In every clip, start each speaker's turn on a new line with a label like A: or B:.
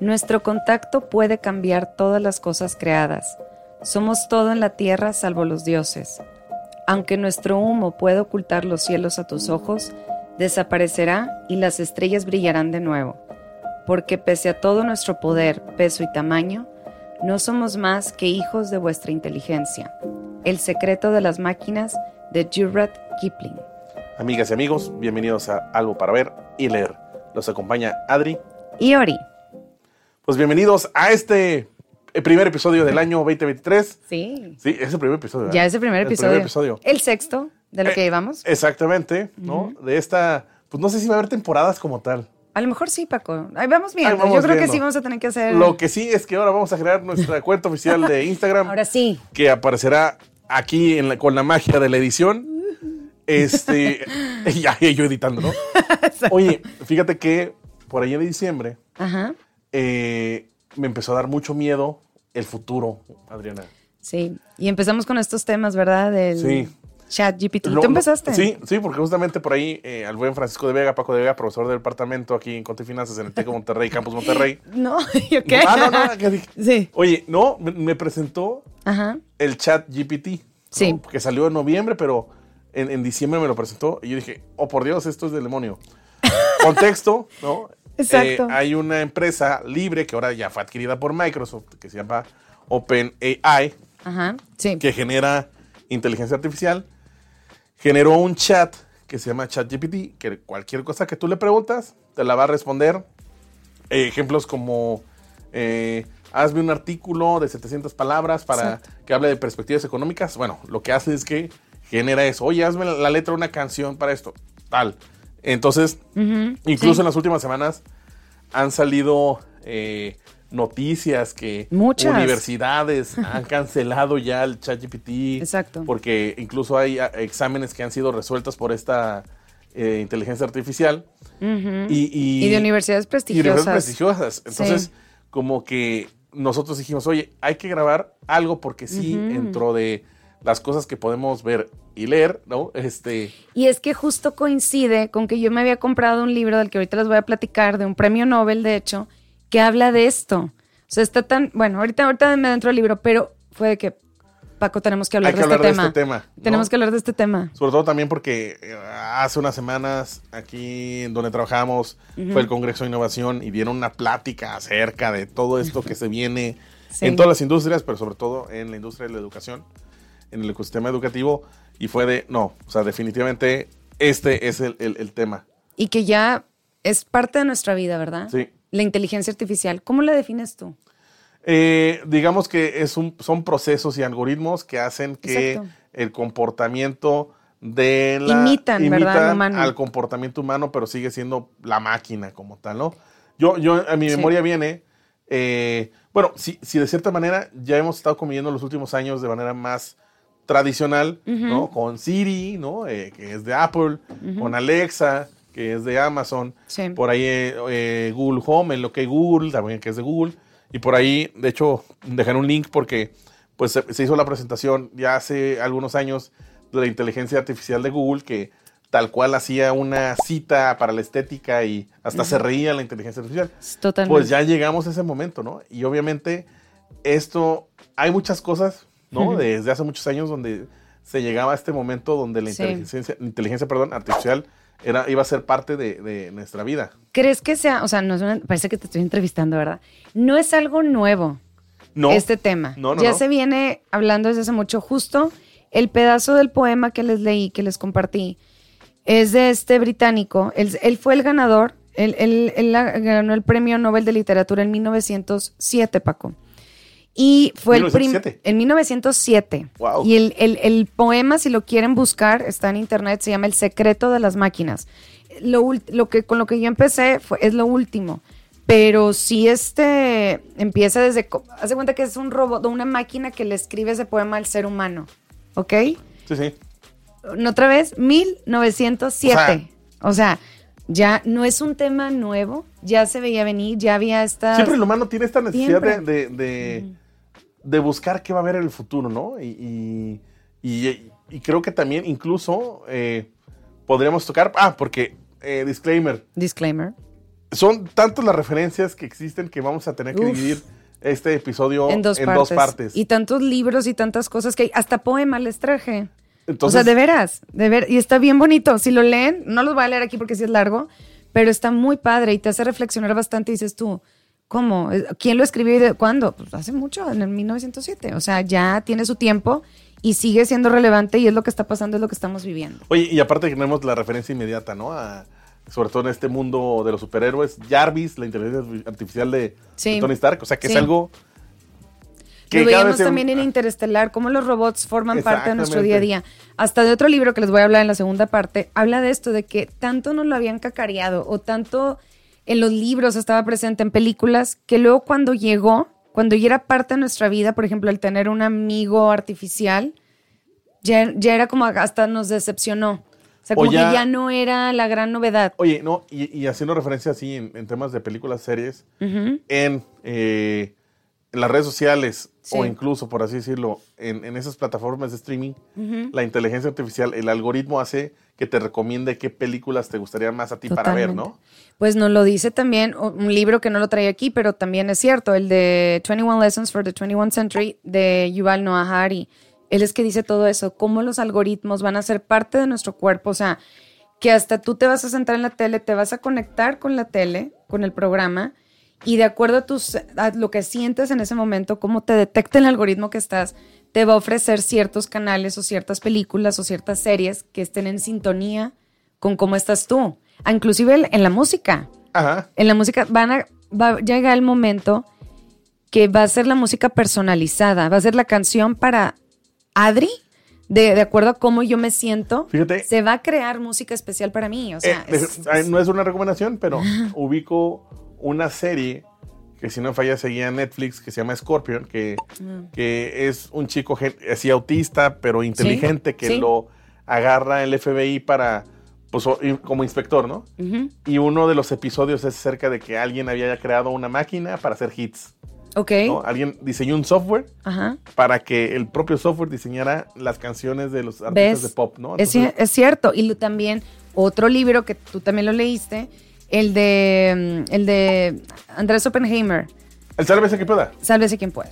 A: Nuestro contacto puede cambiar todas las cosas creadas. Somos todo en la tierra salvo los dioses. Aunque nuestro humo pueda ocultar los cielos a tus ojos, desaparecerá y las estrellas brillarán de nuevo. Porque pese a todo nuestro poder, peso y tamaño, no somos más que hijos de vuestra inteligencia. El secreto de las máquinas de Jurat Kipling.
B: Amigas y amigos, bienvenidos a Algo para ver y leer. Los acompaña Adri
A: y Ori.
B: Pues bienvenidos a este primer episodio del año 2023.
A: Sí.
B: Sí, es el primer episodio.
A: Ya es el primer episodio.
B: El primer episodio.
A: El sexto de lo que
B: Eh,
A: llevamos.
B: Exactamente, ¿no? De esta, pues no sé si va a haber temporadas como tal.
A: A lo mejor sí, Paco. Ahí vamos viendo.
B: Ahí vamos
A: Yo creo que sí vamos a tener que hacer.
B: Lo que sí es que ahora vamos a crear nuestra cuenta oficial de Instagram.
A: Ahora sí.
B: que aparecerá aquí en la- con la magia de la edición. Este, ya, yo editando, ¿no? Oye, fíjate que por ahí en diciembre
A: Ajá.
B: Eh, me empezó a dar mucho miedo el futuro, Adriana.
A: Sí. Y empezamos con estos temas, ¿verdad? Del
B: Sí.
A: chat GPT. ¿Tú empezaste?
B: sí, sí, porque justamente por ahí eh, al buen Francisco de Vega, Paco de Vega, profesor del departamento aquí en Conte Finanzas en el TEC Monterrey, Campus Monterrey.
A: No, ¿yo qué?
B: Ah, no, no, ¿qué dije?
A: Sí.
B: Oye, no, me, me presentó
A: Ajá.
B: el chat GPT.
A: Sí.
B: ¿no? Que salió en noviembre, pero en, en diciembre me lo presentó. Y yo dije, oh por Dios, esto es del demonio. Contexto, ¿no?
A: Exacto.
B: Eh, hay una empresa libre que ahora ya fue adquirida por Microsoft, que se llama OpenAI,
A: Ajá. Sí.
B: que genera inteligencia artificial. Generó un chat que se llama ChatGPT, que cualquier cosa que tú le preguntas, te la va a responder. Eh, ejemplos como, eh, hazme un artículo de 700 palabras para
A: Exacto.
B: que hable de perspectivas económicas. Bueno, lo que hace es que genera eso. Oye, hazme la, la letra de una canción para esto. Tal. Entonces, incluso
A: Sí.
B: en las últimas semanas han salido eh, noticias que
A: Muchas.
B: universidades han cancelado ya el ChatGPT.
A: Exacto.
B: Porque incluso hay ah, exámenes que han sido resueltos por esta eh, inteligencia artificial. Y, y-
A: Y de universidades
B: y
A: prestigiosas.
B: universidades prestigiosas. Entonces,
A: Sí.
B: como que nosotros dijimos, oye, hay que grabar algo porque sí,
A: Ujú.
B: dentro de las cosas que podemos ver y leer, ¿no? Este,
A: Y es que justo coincide con que yo me había comprado un libro del que ahorita les voy a platicar, de un premio Nobel, de hecho, que habla de esto. O sea, está tan, bueno, ahorita, ahorita me dentro del libro, pero fue de que, Paco, tenemos que hablar,
B: hay que
A: de,
B: hablar
A: este
B: de este tema. ¿no?
A: Tenemos que hablar de este tema.
B: Sobre todo también porque eh, hace unas semanas aquí en donde trabajamos fue el Congreso de Innovación y dieron una plática acerca de todo esto que se viene
A: Sí.
B: en todas las industrias, pero sobre todo en la industria de la educación, en el ecosistema educativo. Y fue de, no, o sea, definitivamente este es el, el- el tema.
A: Y que ya es parte de nuestra vida, ¿verdad?
B: Sí.
A: La inteligencia artificial. ¿Cómo la defines tú?
B: Eh, digamos que es un, son procesos y algoritmos que hacen que
A: Exacto.
B: el comportamiento de la
A: Imitan, ¿verdad? al
B: comportamiento humano, pero sigue siendo la máquina como tal, ¿no? Yo, yo a mi
A: Sí.
B: memoria viene, eh, bueno, si, si de cierta manera ya hemos estado conviviendo los últimos años de manera más tradicional, ¿no? Con Siri, ¿no? Eh, que es de Apple, con Alexa, que es de Amazon,
A: Sí.
B: por ahí eh, eh, Google Home, en lo que Google, también que es de Google, y por ahí, de hecho, dejaré un link porque pues se, se hizo la presentación ya hace algunos años de la inteligencia artificial de Google que tal cual hacía una cita para la estética y hasta se reía la inteligencia artificial.
A: Totalmente.
B: Pues ya llegamos a ese momento, ¿no? Y obviamente esto, hay muchas cosas, ¿no? Desde hace muchos años donde se llegaba a este momento donde la
A: Sí.
B: inteligencia, inteligencia perdón, artificial era, iba a ser parte de, de nuestra vida.
A: ¿Crees que sea, o sea, no es una- parece que te estoy entrevistando, ¿verdad? No es algo nuevo.
B: No,
A: este tema.
B: No, no,
A: ya
B: no.
A: se viene hablando desde hace mucho. Justo el pedazo del poema que les leí, que les compartí, es de este británico. Él, él fue el ganador. Él, él- él ganó el premio Nobel de Literatura en 1907, Paco. Y fue el prim-
B: 1907.
A: en 1907.
B: Wow.
A: Y el, el- el poema, si lo quieren buscar, está en internet, se llama El secreto de las máquinas. Lo, lo que, con lo que yo empecé fue, es lo último. Pero si este empieza desde. de cuenta que es un robot, una máquina que le escribe ese poema al ser humano. ¿Ok?
B: Sí, sí.
A: Otra vez, 1907.
B: O sea-
A: O sea, ya no es un tema nuevo, ya se veía venir, ya había esta.
B: Siempre el humano tiene esta necesidad de, de, de- de buscar qué va a haber en el futuro, ¿no? Y, y- y- y creo que también incluso eh, podríamos tocar, ah, porque, eh, disclaimer,
A: Disclaimer.
B: son tantas las referencias que existen que vamos a tener que
A: Uf.
B: dividir este episodio
A: En dos,
B: en
A: partes.
B: dos partes.
A: Y tantos libros y tantas cosas que hay. Hasta poema les traje.
B: Entonces,
A: o sea, de veras, de ver, y está bien bonito. Si lo leen, no los voy a leer aquí porque sí es largo, pero está muy padre y te hace reflexionar bastante y dices tú, ¿cómo? ¿Quién lo escribió y de cuándo? Pues hace mucho, en el 1907. O sea, ya tiene su tiempo y sigue siendo relevante y es lo que está pasando, es lo que estamos viviendo.
B: Oye, y aparte tenemos la referencia inmediata, ¿no? A- sobre todo en este mundo de los superhéroes, Jarvis, la inteligencia artificial de,
A: Sí.
B: de Tony Stark. O sea, que
A: Sí.
B: es algo
A: Lo veíamos también en Interestelar, cómo los robots forman parte de nuestro día a día. Hasta de otro libro que les voy a hablar en la segunda parte, habla de esto, de que tanto nos lo habían cacareado o tanto en los libros estaba presente en películas, que luego cuando llegó, cuando ya era parte de nuestra vida, por ejemplo, el tener un amigo artificial, ya, ya era como hasta nos decepcionó. O sea,
B: O
A: como
B: ya-
A: que ya no era la gran novedad.
B: Oye, no, y, y haciendo referencia así en, en temas de películas, series, en, eh, en las redes sociales
A: Sí.
B: o incluso, por así decirlo, en, en esas plataformas de streaming, la inteligencia artificial, el algoritmo hace que te recomiende qué películas te gustaría más a ti para ver, ¿no?
A: Pues nos lo dice también un libro que no lo traía aquí, pero también es cierto, el de 21 Lessons for the 21 Century de Yuval Noah Harari. Él es que dice todo eso, cómo los algoritmos van a ser parte de nuestro cuerpo, o sea, que hasta tú te vas a sentar en la tele, te vas a conectar con la tele, con el programa, y de acuerdo a, tus, a lo que sientes en ese momento, cómo te detecta el algoritmo que estás, te va a ofrecer ciertos canales o ciertas películas o ciertas series que estén en sintonía con cómo estás tú. Inclusive en la música.
B: Ajá.
A: En la música van a, va a llegar el momento que va a ser la música personalizada, va a ser la canción para Adri, de, de acuerdo a cómo yo me siento.
B: Fíjate.
A: Se va a crear música especial para mí. O sea,
B: Eh,
A: es-
B: eh, no es una recomendación, pero ubico una serie que si no falla seguía en Netflix que se llama Scorpion, que,
A: Mm.
B: que es un chico así autista, pero inteligente, que
A: sí.
B: lo agarra el FBI para, pues, como inspector, ¿no? Y uno de los episodios es acerca de que alguien había creado una máquina para hacer hits,
A: Ok.
B: ¿no? Alguien diseñó un software
A: Ajá.
B: para que el propio software diseñara las canciones de los artistas
A: ¿Ves?
B: de pop, ¿no?
A: Es,
B: Entonces,
A: es cierto. Y lo- también otro libro que tú también lo leíste, el de, mm, el de Andrés Oppenheimer,
B: el sálvese que pueda.
A: Sálvese quien pueda.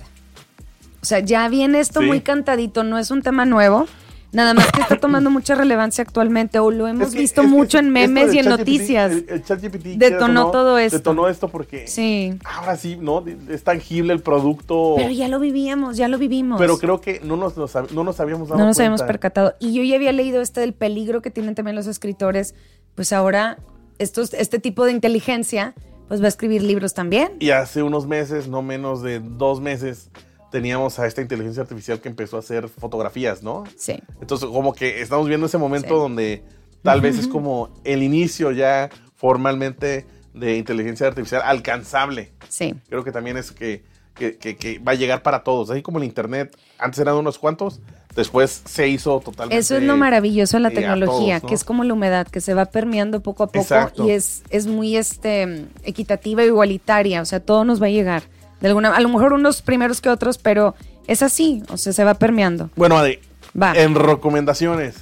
A: O sea, ya viene esto
B: Sí.
A: muy cantadito, no es un tema nuevo. Nada más que está tomando mucha relevancia actualmente o lo hemos
B: Es que-
A: visto
B: que
A: mucho en memes y en noticias.
B: El, el ChatGPT,
A: Detonó todo esto.
B: Detonó esto porque
A: Sí.
B: ahora sí, ¿no? Es tangible el producto.
A: Pero ya lo vivíamos, ya lo vivimos.
B: Pero creo que no nos, nos no nos habíamos dado
A: no nos
B: cuenta.
A: habíamos percatado. Y yo ya había leído este del peligro que tienen también los escritores. Pues ahora estos, este tipo de inteligencia pues va a escribir libros también.
B: Y hace unos meses, no menos de dos meses, teníamos a esta inteligencia artificial que empezó a hacer fotografías, ¿no?
A: Sí.
B: Entonces, como que estamos viendo ese momento
A: Sí.
B: donde tal vez es como el inicio ya formalmente de inteligencia artificial alcanzable.
A: Sí.
B: Creo que también es que, que, que- que va a llegar para todos. Así como el Internet, antes eran unos cuantos, después se hizo totalmente.
A: Eso es lo maravilloso de la
B: eh,
A: tecnología,
B: todos, ¿no?
A: que es como la humedad, que se va permeando poco a poco
B: Exacto.
A: y es, es muy este, equitativa e igualitaria, o sea, todo nos va a llegar. De alguna, a lo mejor unos primeros que otros, pero es así, o sea, se va permeando.
B: Bueno, Adri,
A: Va.
B: en recomendaciones.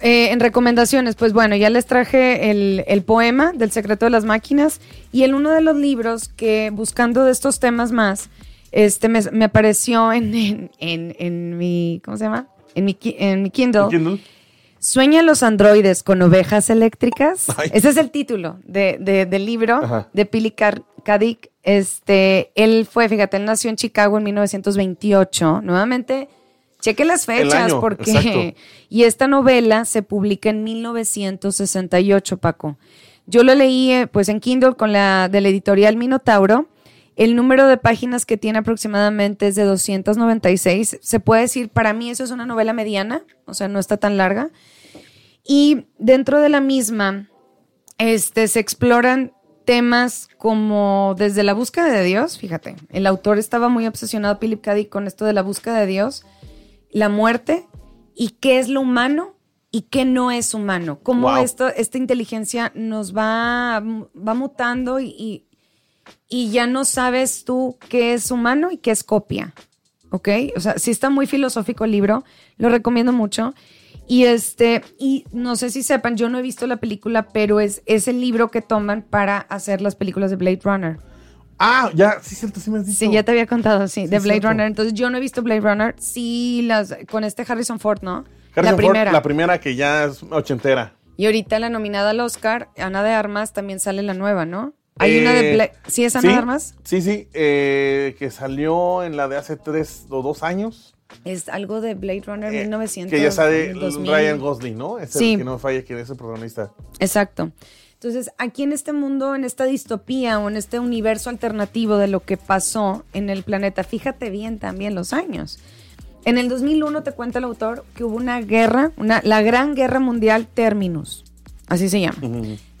A: Eh, en recomendaciones, pues bueno, ya les traje el, el poema del secreto de las máquinas y el uno de los libros que buscando de estos temas más, este me, me apareció en, en, en- en mi, ¿cómo se llama? En mi, en mi Kindle.
B: Kindle.
A: ¿Sueñan los androides con ovejas eléctricas?
B: Ay.
A: Ese es el título de, de- del libro
B: Ajá.
A: de Pili Kadik. Este, él fue, fíjate, él nació en Chicago en 1928. Nuevamente, cheque las fechas
B: año,
A: porque...
B: exacto.
A: Y esta novela se publica en 1968, Paco. Yo lo leí eh, pues en Kindle con la de la editorial Minotauro. El número de páginas que tiene aproximadamente es de 296. Se puede decir, para mí eso es una novela mediana, o sea, no está tan larga. Y dentro de la misma, este, se exploran temas como desde la búsqueda de Dios, fíjate, el autor estaba muy obsesionado, Philip K. Dick, con esto de la búsqueda de Dios, la muerte y qué es lo humano y qué no es humano, cómo
B: Wow.
A: esto, esta inteligencia nos va, va mutando y, y, y ya no sabes tú qué es humano y qué es copia. ¿Ok? O sea, sí está muy filosófico el libro, lo recomiendo mucho. Y este, y no sé si sepan, yo no he visto la película, pero es, es el libro que toman para hacer las películas de Blade Runner.
B: Ah, ya, sí, cierto, sí me has dicho.
A: Sí, ya te había contado, sí,
B: Sí,
A: de Blade
B: cierto.
A: Runner. Entonces yo no he visto Blade Runner, sí, las, con este Harrison Ford, ¿no?
B: Harrison
A: la
B: Ford,
A: primera.
B: la primera que ya es ochentera.
A: y ahorita la nominada al Oscar, Ana de Armas, también sale la nueva, ¿no? Hay una de
B: Eh.
A: ¿Sí es Ana
B: sí,
A: de Armas?
B: Sí, sí, eh, que salió en la de hace tres o dos años.
A: Es algo de Blade Runner
B: eh,
A: 1900.
B: que ya sale
A: 2000.
B: Ryan Gosling, ¿no? Es
A: Sí.
B: el que no falla, que es el protagonista.
A: Exacto. Entonces, aquí en este mundo, en esta distopía o en este universo alternativo de lo que pasó en el planeta, fíjate bien también los años. En el 2001 te cuenta el autor que hubo una guerra, una, la Gran Guerra Mundial Terminus, así se llama.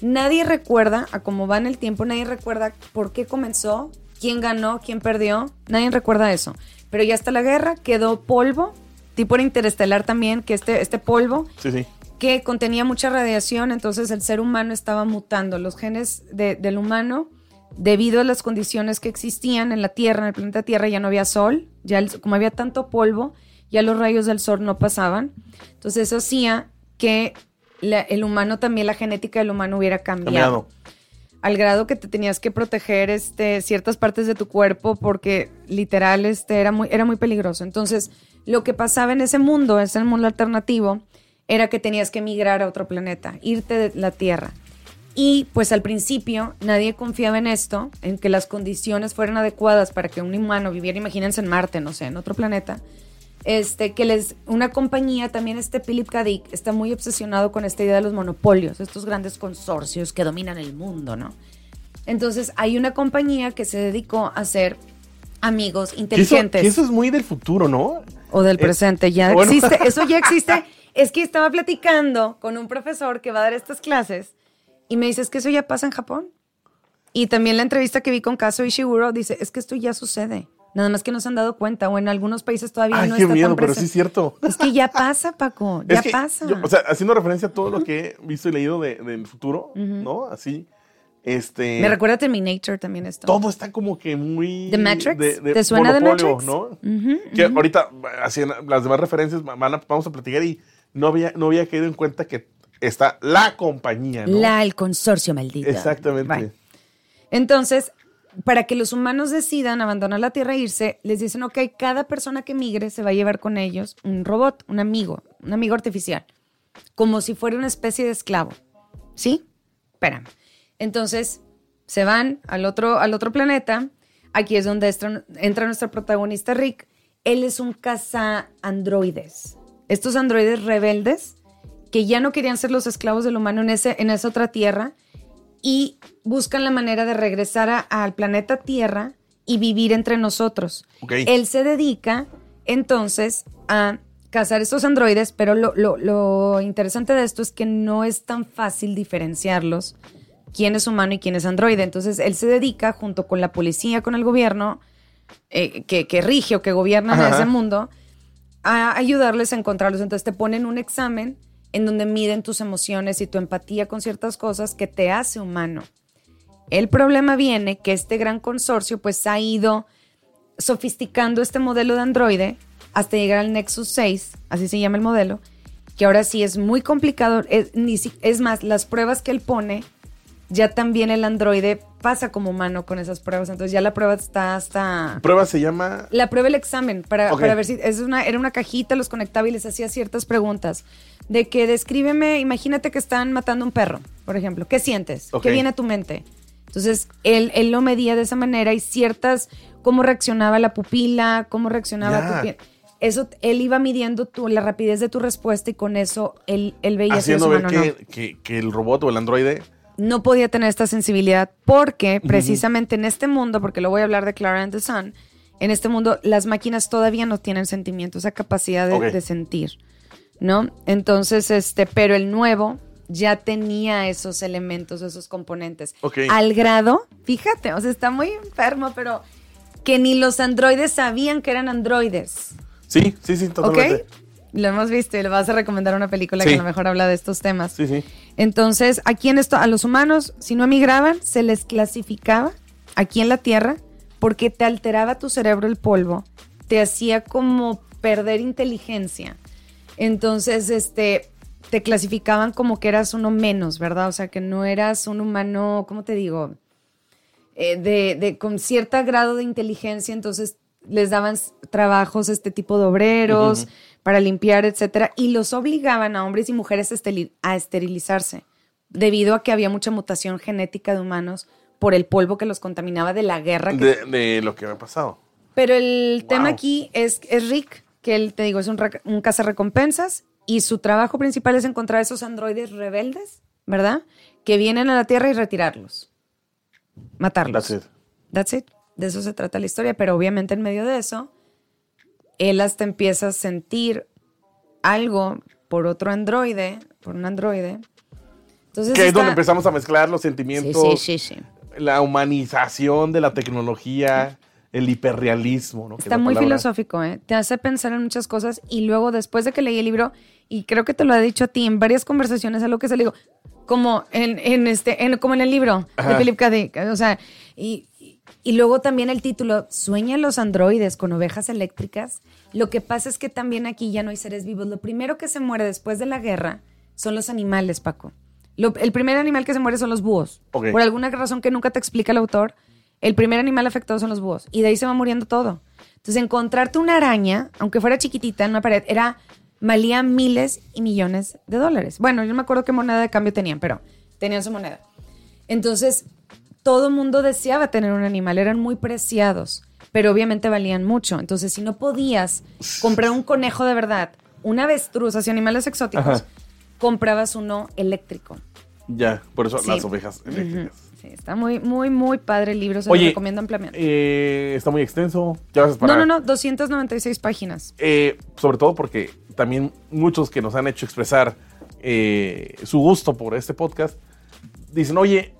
A: Nadie recuerda, a cómo va en el tiempo, nadie recuerda por qué comenzó, quién ganó, quién perdió, nadie recuerda eso. Pero ya está la guerra, quedó polvo, tipo era interestelar también, que este, este polvo
B: Sí, sí.
A: que contenía mucha radiación, entonces el ser humano estaba mutando. Los genes de- del humano, debido a las condiciones que existían en la Tierra, en el planeta Tierra, ya no había sol, ya el- como había tanto polvo, ya los rayos del sol no pasaban. Entonces eso hacía que la- el humano también, la genética del humano hubiera cambiado
B: Cambiado.
A: al grado que te tenías que proteger este, ciertas partes de tu cuerpo porque literal este, era, muy, era muy peligroso. Entonces, lo que pasaba en ese mundo, ese mundo alternativo, era que tenías que migrar a otro planeta, irte de la Tierra. Y pues al principio nadie confiaba en esto, en que las condiciones fueran adecuadas para que un humano viviera, imagínense en Marte, no sé, en otro planeta. Este, que les, una compañía, también este Philip K. Dick, está muy obsesionado con esta idea de los monopolios, estos grandes consorcios que dominan el mundo, ¿no? Entonces hay una compañía que se dedicó a hacer amigos
B: eso,
A: inteligentes
B: que eso es muy del futuro, ¿no?
A: o del
B: eh,
A: presente, ya
B: bueno.
A: existe, eso ya existe. Es que estaba platicando con un profesor que va a dar estas clases y me dice, es que eso ya pasa en Japón. Y también la entrevista que vi con Kazuo Ishiguro dice, es que esto ya sucede. Nada más que no se han dado cuenta o en algunos países todavía
B: Ay,
A: no
B: qué
A: está
B: miedo,
A: tan
B: pero sí es cierto.
A: Es que ya pasa, Paco, ya
B: Es que
A: pasa.
B: yo, o sea, haciendo referencia a todo lo que he visto y leído de- del futuro, ¿no? Así, este...
A: Me recuerda a Terminator también esto.
B: todo está como que muy...
A: ¿The Matrix?
B: de- de
A: ¿Te suena The Matrix?
B: ¿no? Que ahorita, así, las demás referencias van a- vamos a platicar y no había, no había caído en cuenta que está la compañía, ¿no?
A: La, el consorcio maldito.
B: Exactamente.
A: Right. Entonces, para que los humanos decidan abandonar la Tierra e irse, les dicen, ok, cada persona que migre se va a llevar con ellos un robot, un amigo, un amigo artificial, como si fuera una especie de esclavo. ¿Sí? Espérame. Entonces, se van al otro, al otro planeta. Aquí es donde entra, entra nuestro protagonista Rick. Él es un caza androides. Estos androides rebeldes que ya no querían ser los esclavos del humano en, ese, en esa otra tierra y buscan la manera de regresar a- al planeta Tierra y vivir entre nosotros. Él se dedica entonces a cazar estos androides, pero lo, lo- lo interesante de esto es que no es tan fácil diferenciarlos quién es humano y quién es androide. Entonces él se dedica junto con la policía, con el gobierno, eh, que, que rige o que gobierna en ese mundo, a ayudarles a encontrarlos. Entonces te ponen un examen en donde miden tus emociones y tu empatía con ciertas cosas que te hace humano. El problema viene que este gran consorcio pues ha ido sofisticando este modelo de androide hasta llegar al Nexus 6, así se llama el modelo, que ahora sí es muy complicado. Es, es más, las pruebas que él pone, ya también el androide pasa como humano con esas pruebas. Entonces ya la prueba está hasta...
B: Prueba se llama...
A: La prueba el examen para, para ver si es una, era una cajita, los conectaba y les hacía ciertas preguntas. De que descríbeme, imagínate que están matando un perro, por ejemplo. ¿Qué sientes?
B: Ok.
A: ¿Qué viene a tu mente? Entonces, él, él lo medía de esa manera y ciertas, cómo reaccionaba la pupila, cómo reaccionaba tu piel. Eso, él iba midiendo tu, la rapidez de tu respuesta y con eso él, él veía si
B: Haciendo ver
A: no
B: que- que el robot o el androide...
A: no podía tener esta sensibilidad porque precisamente en este mundo, porque lo voy a hablar de Clara and the Sun, en este mundo las máquinas todavía no tienen sentimiento, esa capacidad de, sentir, ¿no? Entonces, este, pero el nuevo ya tenía esos elementos, esos componentes.
B: Ok.
A: Al grado, fíjate, o sea, está muy enfermo, pero que ni los androides sabían que eran androides.
B: Sí, sí, sí, totalmente.
A: Lo hemos visto y le vas a recomendar una película
B: Sí.
A: que a lo mejor habla de estos temas.
B: Sí, sí.
A: Entonces, aquí en esto, a los humanos, si no emigraban, se les clasificaba aquí en la Tierra porque te alteraba tu cerebro el polvo, te hacía como perder inteligencia. Entonces, este, te clasificaban como que eras uno menos, ¿verdad? O sea, que no eras un humano, ¿cómo te digo? Eh, de, de, con cierto grado de inteligencia, entonces les daban trabajos este tipo de obreros para limpiar, etcétera, y los obligaban a hombres y mujeres a esterilizarse debido a que había mucha mutación genética de humanos por el polvo que los contaminaba de la guerra.
B: de, lo que había pasado.
A: Pero el tema aquí es, es Rick, que él, te digo, es un, un cazarrecompensas y su trabajo principal es encontrar esos androides rebeldes, ¿verdad? Que vienen a la Tierra y retirarlos. Matarlos.
B: That's it.
A: That's it. De eso se trata la historia, pero obviamente en medio de eso, él hasta empieza a sentir algo por otro androide, por un androide.
B: Entonces que es donde empezamos a mezclar los sentimientos,
A: sí, sí, sí,
B: la humanización de la tecnología, el hiperrealismo. ¿no?
A: Está muy filosófico, ¿eh? te hace pensar en muchas cosas y luego después de que leí el libro, y creo que te lo he dicho a ti en varias conversaciones, a lo que se le digo, como en, en este, en, como en el libro de Philip K. Dick, o sea, y, y luego también el título, ¿sueñan los androides con ovejas eléctricas? Lo que pasa es que también aquí ya no hay seres vivos. Lo primero que se muere después de la guerra son los animales, Paco. el primer animal que se muere son los búhos. Por alguna razón que nunca te explica el autor, el primer animal afectado son los búhos. Y de ahí se va muriendo todo. Entonces, encontrarte una araña, aunque fuera chiquitita en una pared, era valía miles y millones de dólares. Bueno, yo no me acuerdo qué moneda de cambio tenían, pero tenían su moneda. Entonces, todo mundo deseaba tener un animal, eran muy preciados, pero obviamente valían mucho. Entonces, si no podías comprar un conejo de verdad, un avestruz, así animales exóticos, comprabas uno eléctrico.
B: Ya, por eso las ovejas eléctricas.
A: Sí, está muy, muy, muy padre el libro, se lo recomiendo ampliamente.
B: Eh, está muy extenso. ¿Ya vas
A: a no, no, no, 296 páginas.
B: Eh, sobre todo porque también muchos que nos han hecho expresar eh, su gusto por este podcast dicen, oye,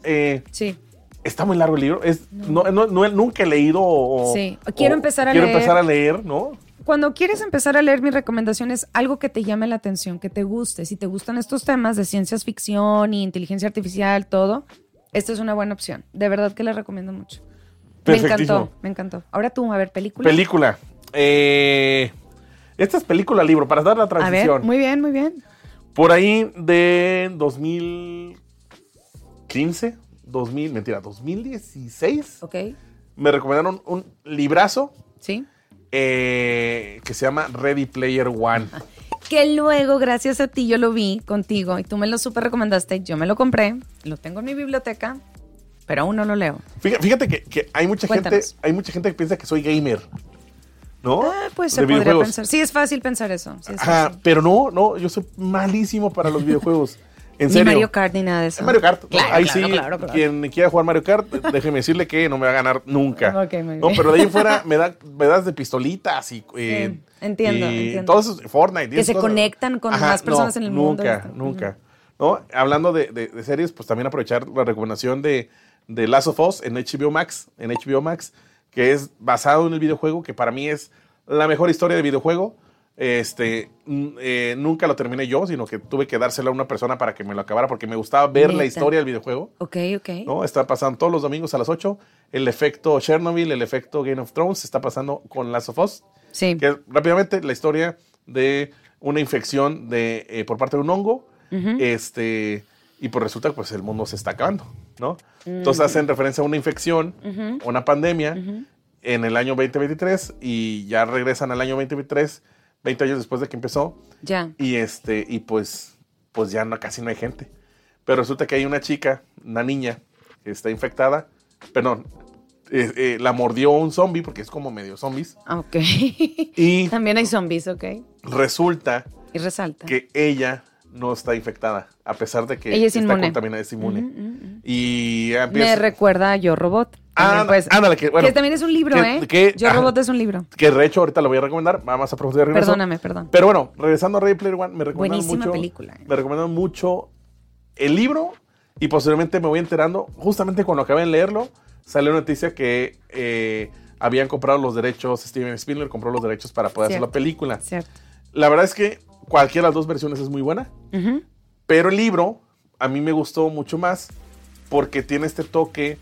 A: sí
B: está muy largo el libro. Es, no. No, nunca he leído o,
A: Sí, quiero empezar a
B: quiero
A: leer.
B: empezar a leer, ¿no?
A: Cuando quieres empezar a leer, mi recomendación es algo que te llame la atención, que te guste. Si te gustan estos temas de ciencia ficción y inteligencia artificial, todo, esta es una buena opción. De verdad que la recomiendo mucho. Me encantó, me encantó. Ahora tú, a ver, película.
B: Película. Eh, esta es película libro, para dar la transición. A ver,
A: muy bien, muy bien.
B: Por ahí de 2015, 2000, mentira, 2016.
A: Ok.
B: Me recomendaron un librazo.
A: Sí.
B: Eh, que se llama Ready Player One.
A: Que luego, gracias a ti, yo lo vi contigo y tú me lo super recomendaste. Yo me lo compré, lo tengo en mi biblioteca, pero aún no lo leo.
B: Fíjate, que, hay mucha gente, hay mucha gente que piensa que soy gamer. ¿No?
A: Ah, pues se podría pensar. Sí, es fácil pensar eso.
B: pero no, no, yo soy malísimo para los videojuegos. En
A: ni Mario Kart ni nada de eso.
B: Mario Kart. ahí sí, quien quiera jugar Mario Kart, déjeme decirle que no me va a ganar nunca. no, pero de ahí en fuera me, da, me das de pistolitas y. Eh,
A: entiendo, entiendo.
B: Todos esos, Fortnite.
A: Que se conectan con más personas en el
B: mundo. Nunca, nunca. ¿No? Hablando de, de, series, pues también aprovechar la recomendación de, de Last of Us en HBO Max, en HBO Max, que es basado en el videojuego, que para mí es la mejor historia de videojuego este, eh, nunca lo terminé yo, sino que tuve que dárselo a una persona para que me lo acabara porque me gustaba ver la historia del videojuego.
A: Ok, ok.
B: ¿no? Está pasando todos los domingos a las 8. El efecto Chernobyl, el efecto Game of Thrones está pasando con Last of Us.
A: Sí.
B: Que rápidamente la historia de una infección de, eh, por parte de un hongo. Este. Y por pues resulta que pues, el mundo se está acabando, ¿no? Entonces hacen referencia a una infección, una pandemia, en el año 2023 y ya regresan al año 2023 20 años después de que empezó.
A: Ya.
B: Y este, y pues, pues ya no, casi no hay gente. Pero resulta que hay una chica, una niña, que está infectada. Perdón, eh, eh, la mordió un zombie, porque es como medio zombies.
A: Ah, ok. y también hay zombies, ok.
B: Resulta
A: y resalta.
B: que ella no está infectada, a pesar de que
A: ella es
B: está
A: inmune.
B: contaminada, es inmune. Mm, mm, mm. Y
A: Me recuerda a Yo Robot.
B: Ah, pues, ándale, que, bueno,
A: que también es un libro, ¿eh? Yo Robot es un libro.
B: Que de hecho ahorita lo voy a recomendar, vamos a proceder
A: Perdóname, perdón.
B: Pero bueno, regresando a Ready Player One, me recomendaron
A: Buenísima
B: mucho.
A: película. ¿eh?
B: Me recomendaron mucho el libro y posteriormente me voy enterando, justamente cuando acabé de leerlo, salió una noticia que eh, habían comprado los derechos, Steven Spielberg compró los derechos para poder hacer la película.
A: Cierto.
B: La verdad es que cualquiera de las dos versiones es muy buena, pero el libro a mí me gustó mucho más porque tiene este toque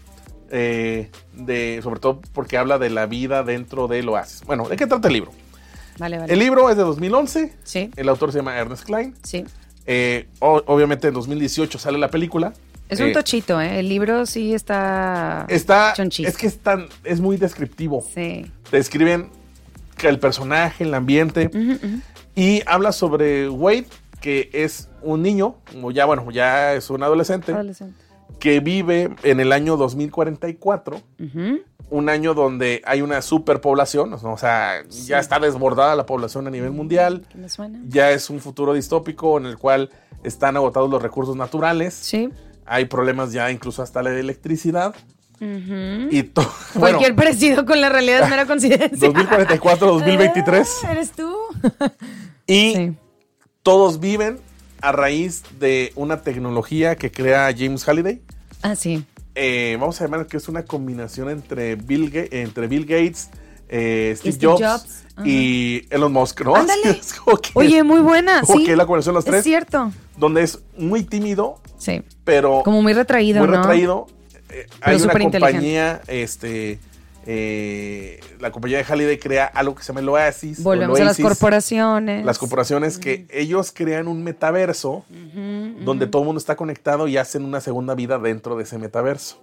B: eh, de, sobre todo porque habla de la vida dentro del oasis. Bueno, ¿de qué trata el libro?
A: Vale, vale.
B: El libro es de 2011.
A: Sí.
B: El autor se llama Ernest Klein.
A: Sí.
B: Eh, o- obviamente en 2018 sale la película.
A: Es un
B: Eh,
A: tochito, ¿eh? El libro sí está.
B: Está,
A: chonchito.
B: es que es, tan, es muy descriptivo.
A: Sí.
B: Describen el personaje, el ambiente. Y habla sobre Wade, que es un niño, o ya bueno, ya es un adolescente,
A: Adolescente.
B: Que vive en el año 2044,
A: Ujú.
B: un año donde hay una superpoblación, ¿no? o sea, ya está desbordada la población a nivel mundial,
A: ¿Qué me suena?
B: ya es un futuro distópico en el cual están agotados los recursos naturales,
A: Sí.
B: hay problemas ya incluso hasta la electricidad
A: Ujú.
B: y todo. Bueno,
A: Cualquier parecido con la realidad es mera coincidencia.
B: 2044, 2023
A: Ah, ¿Eres tú?
B: y
A: Sí.
B: todos viven a raíz de una tecnología que crea James Halliday.
A: Ah, sí.
B: Eh, vamos a llamar que es una combinación entre Bill, Ga- entre Bill Gates, eh, Steve,
A: Steve
B: Jobs, y Elon Musk, ¿no?
A: Ándale.
B: Es como que-
A: Oye, muy buena,
B: como
A: sí.
B: que la combinación de los
A: Es
B: tres,
A: cierto.
B: donde es muy tímido,
A: Sí.
B: pero
A: Como muy retraído,
B: muy
A: ¿no?
B: retraído. Eh, hay una compañía, este, eh, la compañía de Halliday crea algo que se llama el Oasis. el
A: Volvemos a las corporaciones.
B: Las corporaciones que ellos crean un metaverso donde todo el mundo está conectado y hacen una segunda vida dentro de ese metaverso.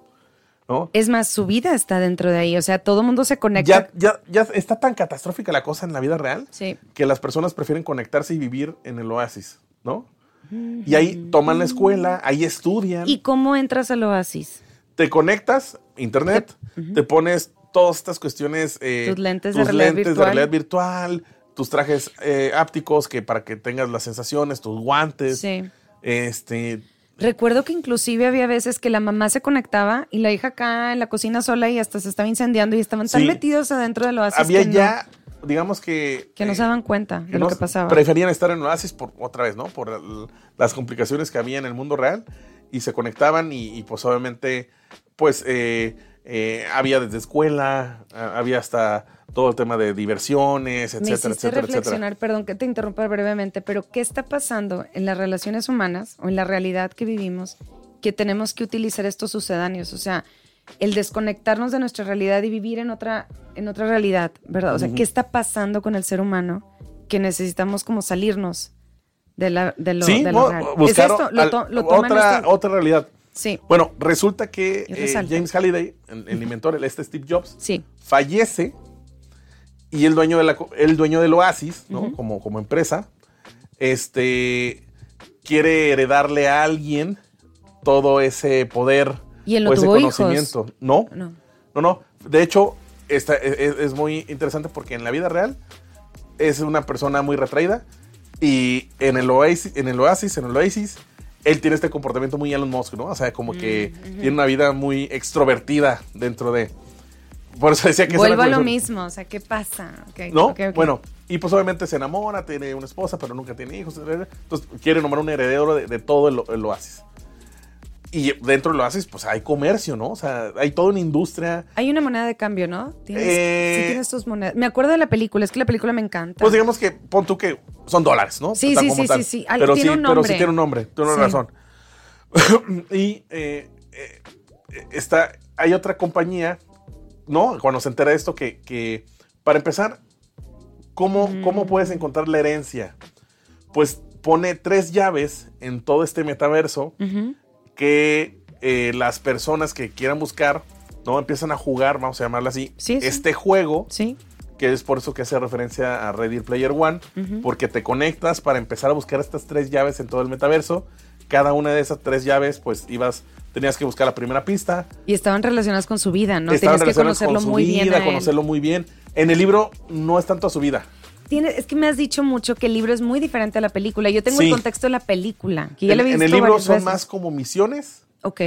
B: ¿no?
A: Es más, su vida está dentro de ahí. O sea, todo el mundo se conecta.
B: Ya, ya, ya está tan catastrófica la cosa en la vida real
A: Sí.
B: que las personas prefieren conectarse y vivir en el oasis, ¿no? Y ahí toman la escuela, ahí estudian,
A: ¿Y cómo entras al oasis?
B: te conectas, internet, te pones todas estas cuestiones, eh,
A: Tus lentes de realidad
B: lentes de
A: virtual.
B: realidad virtual, tus trajes eh, ápticos que para que tengas las sensaciones, tus guantes,
A: Sí.
B: este,
A: Recuerdo que inclusive había veces que la mamá se conectaba y la hija acá en la cocina sola y hasta se estaba incendiando y estaban tan metidos adentro del oasis
B: había
A: que, no,
B: ya, digamos que...
A: que no
B: eh,
A: se daban cuenta de lo que pasaba.
B: Preferían estar en Oasis por otra vez, ¿no? Por el- las complicaciones que había en el mundo real y se conectaban y, y, pues obviamente pues eh, eh, había desde escuela, a- había hasta todo el tema de diversiones,
A: Me
B: etcétera,
A: hiciste
B: etcétera,
A: reflexionar,
B: etcétera.
A: perdón que te interrumpa brevemente, pero ¿qué está pasando en las relaciones humanas o en la realidad que vivimos que tenemos que utilizar estos sucedáneos? O sea, el desconectarnos de nuestra realidad y vivir en otra, en otra realidad, ¿verdad? O sea, ¿qué está pasando con el ser humano que necesitamos como salirnos de, la, de lo,
B: Sí,
A: de lo
B: no,
A: real?
B: buscar
A: ¿Es esto? ¿Lo, to- lo
B: otra, otra realidad.
A: Sí,
B: Bueno, resulta que eh. James Halliday, el, el inventor, el este Steve Jobs,
A: sí.
B: fallece y el dueño, de la, co- el dueño del Oasis, ¿no? Como, como empresa, este, quiere heredarle a alguien todo ese poder
A: ¿Y él no
B: o ese
A: tuvo hijos?
B: conocimiento. No,
A: No.
B: no, no. De hecho, esta, es, es muy interesante porque en la vida real es una persona muy retraída y en el Oasis, en el Oasis, en el Oasis, él tiene este comportamiento muy Elon Musk, ¿no? O sea, como que
A: Mm,
B: tiene una vida muy extrovertida dentro de... Por eso decía que
A: Vuelvo a lo mismo, o sea, ¿qué pasa?
B: ¿No? Bueno, y pues obviamente se enamora, tiene una esposa, pero nunca tiene hijos. Entonces quiere nombrar un heredero de, de todo el, el oasis. Y dentro del oasis, pues hay comercio, ¿no? O sea, hay toda una industria.
A: Hay una moneda de cambio, ¿no? ¿Tienes,
B: Eh,
A: sí tienes tus monedas. Me acuerdo de la película, es que la película me encanta.
B: Pues digamos que pon tú que son dólares, ¿no?
A: Sí, sí, sí, sí, sí.
B: Pero
A: tiene
B: sí, pero sí tiene un nombre, tiene una
A: Sí.
B: razón. y eh, eh, está, hay otra compañía, ¿no? Cuando se entera de esto, que, que para empezar, ¿cómo,
A: Mm.
B: ¿cómo puedes encontrar la herencia? Pues pone tres llaves en todo este metaverso
A: Ujú.
B: Que eh, las personas que quieran buscar, ¿no? Empiezan a jugar, vamos a llamarlo así,
A: Sí, sí.
B: este juego
A: Sí.
B: que es por eso que hace referencia a Ready Player One, porque te conectas para empezar a buscar estas tres llaves en todo el metaverso. Cada una de esas tres llaves, pues ibas, tenías que buscar la primera pista,
A: Y estaban relacionadas con su vida, ¿no?
B: estaban
A: Tienes que conocerlo
B: con su
A: muy
B: vida,
A: bien.
B: conocerlo muy bien. En el libro no es tanto a su vida.
A: Tiene- es que me has dicho mucho que el libro es muy diferente a la película. Yo tengo
B: Sí.
A: el contexto de la película, que ya
B: en,
A: he visto
B: en el libro son
A: veces.
B: más como misiones,
A: Ok.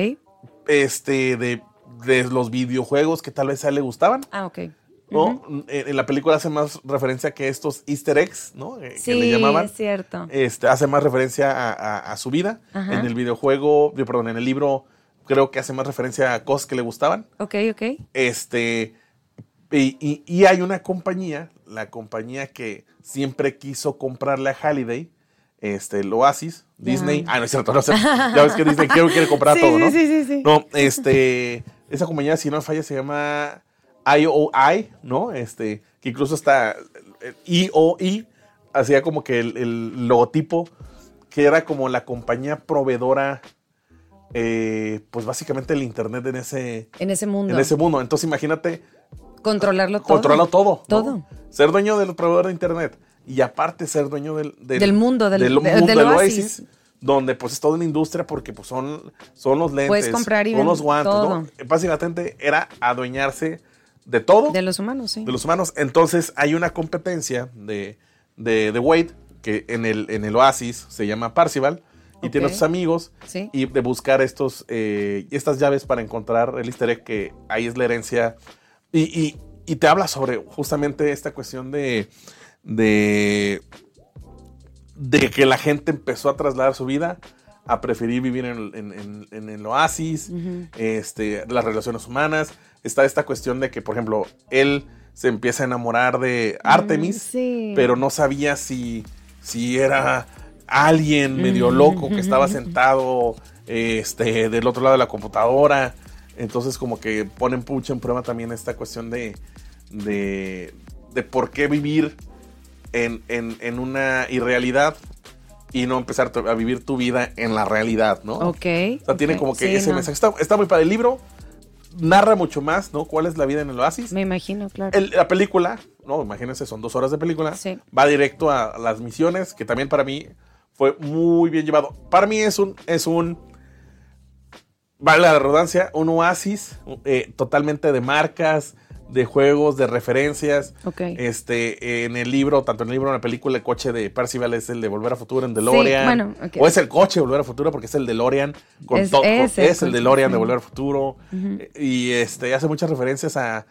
B: este, de, de los videojuegos que tal vez a él le gustaban.
A: Ah, ok.
B: en, en la película hace más referencia que estos easter eggs, ¿no? Eh,
A: Sí,
B: que le llamaban.
A: es cierto.
B: este, hace más referencia a, a- a su vida.
A: Ajá.
B: En el videojuego, perdón, en el libro creo que hace más referencia a cosas que le gustaban.
A: Ok, ok.
B: Este, y, y- y hay una compañía, la compañía que siempre quiso comprarle a Halliday, este, el Oasis, Disney. Ah, no es cierto, no es cierto. Ya ves que Disney quiere, quiere comprar
A: Sí,
B: todo, ¿no?
A: sí, sí, sí.
B: No, este, esa compañía, si no me falla, se llama IOI, ¿no? Este, que incluso está, IOI hacía como que el, el logotipo que era como la compañía proveedora, eh, pues básicamente el internet en ese,
A: En ese mundo.
B: en ese mundo. Entonces imagínate
A: Controlarlo todo.
B: controlarlo todo. ¿no?
A: Todo.
B: Ser dueño del proveedor de internet y aparte ser dueño del,
A: Del mundo, del-
B: del,
A: de-
B: mundo
A: del Oasis.
B: Oasis, donde pues es toda una industria porque pues son, son los lentes,
A: Puedes comprar y
B: son los guantes,
A: todo.
B: ¿no? Básicamente era adueñarse de todo
A: De los humanos, sí.
B: de los humanos. Entonces hay una competencia de, de, de Wade que en el, en el Oasis se llama Parcival y tiene
A: Ok.
B: sus amigos
A: Sí.
B: y de buscar estos eh, estas llaves para encontrar el easter egg que ahí es la herencia y, y- y te habla sobre justamente esta cuestión de de de que la gente empezó a trasladar su vida a preferir vivir en, en- en- en el oasis, este, las relaciones humanas. Está esta cuestión de que, por ejemplo, él se empieza a enamorar de Artemis,
A: Mm, sí.
B: pero no sabía si, si era alguien medio loco que estaba sentado este, del otro lado de la computadora. Entonces, como que ponen mucho en prueba también esta cuestión de, de, de por qué vivir en, en- en una irrealidad y no empezar a vivir tu vida en la realidad, ¿no?
A: Ok.
B: O sea, tiene como que
A: Sí,
B: ese
A: no.
B: mensaje. Está, está muy padre. El libro narra mucho más, ¿no? ¿Cuál es la vida en el oasis?
A: Me imagino, claro.
B: El- la película, no, imagínense, son dos horas de película.
A: Sí.
B: Va directo a las misiones, que también para mí fue muy bien llevado. Para mí es un, es un, vale la redundancia, un oasis eh, totalmente de marcas, de juegos, de referencias. Este, en el libro, tanto en el libro como en la película, el coche de Percival es el de Volver a Futuro en DeLorean.
A: bueno, ok.
B: O es el coche de Volver a Futuro porque es el DeLorean. Con
A: Es-
B: todo,
A: es el
B: es el DeLorean
A: sí.
B: de Volver a Futuro. Y este hace muchas referencias a,